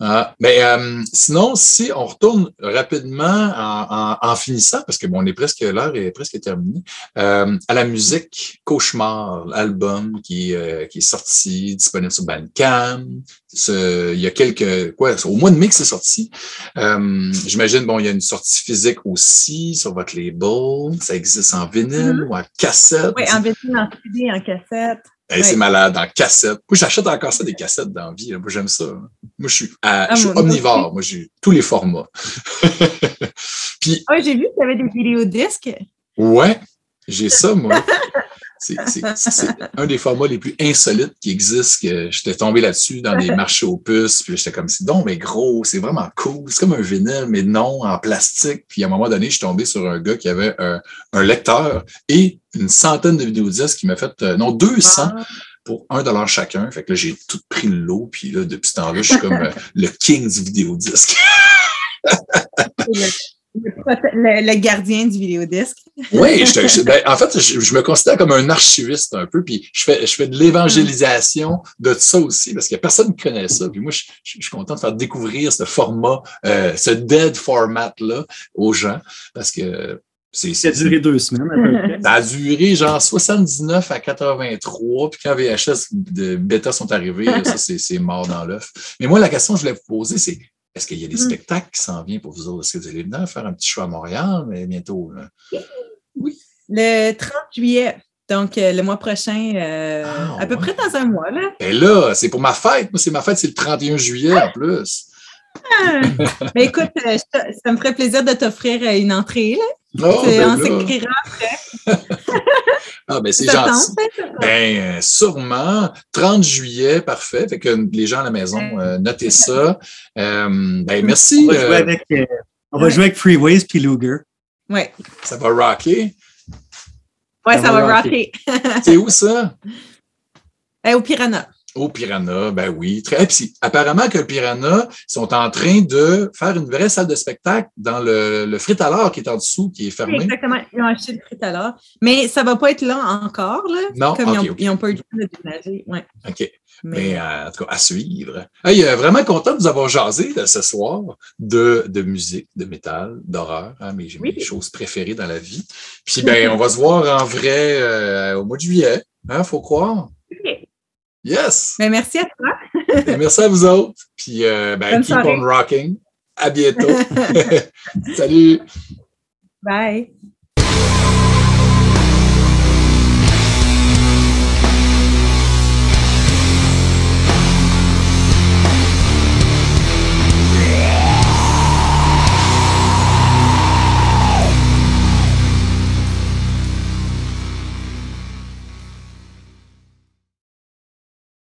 Ah, mais euh, sinon, si on retourne rapidement en, en- en finissant, parce que bon, on est presque l'heure est presque terminée, euh, à la musique Cauchemar, l'album qui, euh, qui est sorti, disponible sur Bandcamp. Ce- il y a quelques quoi, au mois de mai que c'est sorti. Euh, J'imagine, bon, il y a une sortie physique aussi sur votre label. Ça existe en vinyle Mhm. ou en cassette. Oui, en vinyle, en CD, en cassette. Hey, C'est malade, en cassette. Moi, j'achète encore ça des cassettes dans la vie. Moi, j'aime ça. Moi, je suis, à- Ah, je suis omnivore. Moi, j'ai tous les formats. Puis, Ah, j'ai vu que tu avais des vidéodisques. ouais, j'ai ça, moi. C'est un des formats les plus insolites qui existent. Que j'étais tombé là-dessus dans des marchés aux puces. Puis j'étais comme, c'est donc, mais gros, c'est vraiment cool. C'est comme un vinyle, mais non, en plastique. Puis à un moment donné, je suis tombé sur un gars qui avait un, un lecteur et une centaine de vidéodisques qui m'a fait, euh, non, 200 Ah. pour un dollar chacun. Fait que là, j'ai tout pris le lot. Puis là, depuis ce temps-là, je suis comme euh, le king du vidéodisque. Le, le gardien du vidéodisque. Oui, je, ben, en fait, je, je me considère comme un archiviste un peu, puis je fais, je fais de l'évangélisation de ça aussi, parce qu'il n'y a personne qui connaît ça. Puis moi, je, je- je suis content de faire découvrir ce format, euh, ce dead format-là aux gens, parce que c'est... Ça a duré deux semaines à peu près. ça a duré genre 79 à 83, puis quand VHS de bêta sont arrivés, ça, c'est c'est mort dans l'œuf. Mais moi, la question que je voulais vous poser, c'est est-ce qu'il y a des Mm. spectacles qui s'en viennent pour vous autres? Est-ce que vous allez venir faire un petit show à Montréal, mais bientôt? Là? Le 30 juillet, donc euh, le mois prochain, euh, Ah, à peu ouais. près dans un mois. Là. Ben là, c'est pour ma fête. Moi, c'est ma fête, c'est le 31 juillet en plus. Mais écoute, euh, ça me ferait plaisir de t'offrir une entrée. Là. Oh, C'est- ben on là. s'écrira. Ah, ben c'est gentil. hein. Ben, euh, sûrement. 30 juillet, parfait. Fait que les gens à la maison, euh, notez ça. Euh, ben, merci. On va jouer euh, avec, euh, on va jouer avec Freeways puis Luger. Ouais. ça va rocker. Ouais, Ça ça, va va rocker. rocker. C'est où ça? Au Piranha. Au Piranha, ben oui. Très, puis, apparemment que le Piranha sont en train de faire une vraie salle de spectacle dans le, le frit à l'or qui est en dessous, qui est fermé. Exactement. Ils ont acheté le prix alors. Mais ça ne va pas être là encore. Là, Non, comme ok, ils, ont, ok. ils ont pas eu le temps de déménager. Ouais. OK. Mais, Mais euh, en tout cas, à suivre. Hey, euh, vraiment content de vous avoir jasé là, ce soir de, de musique, de métal, d'horreur, hein, mes, Oui. mes choses préférées dans la vie. Puis ben, on va se voir en vrai euh, au mois de juillet. Hein, faut croire. Yes! Mais merci à toi. Merci à vous autres. Puis euh, ben, Bonne keep soirée. on rocking. À bientôt. Salut! Bye.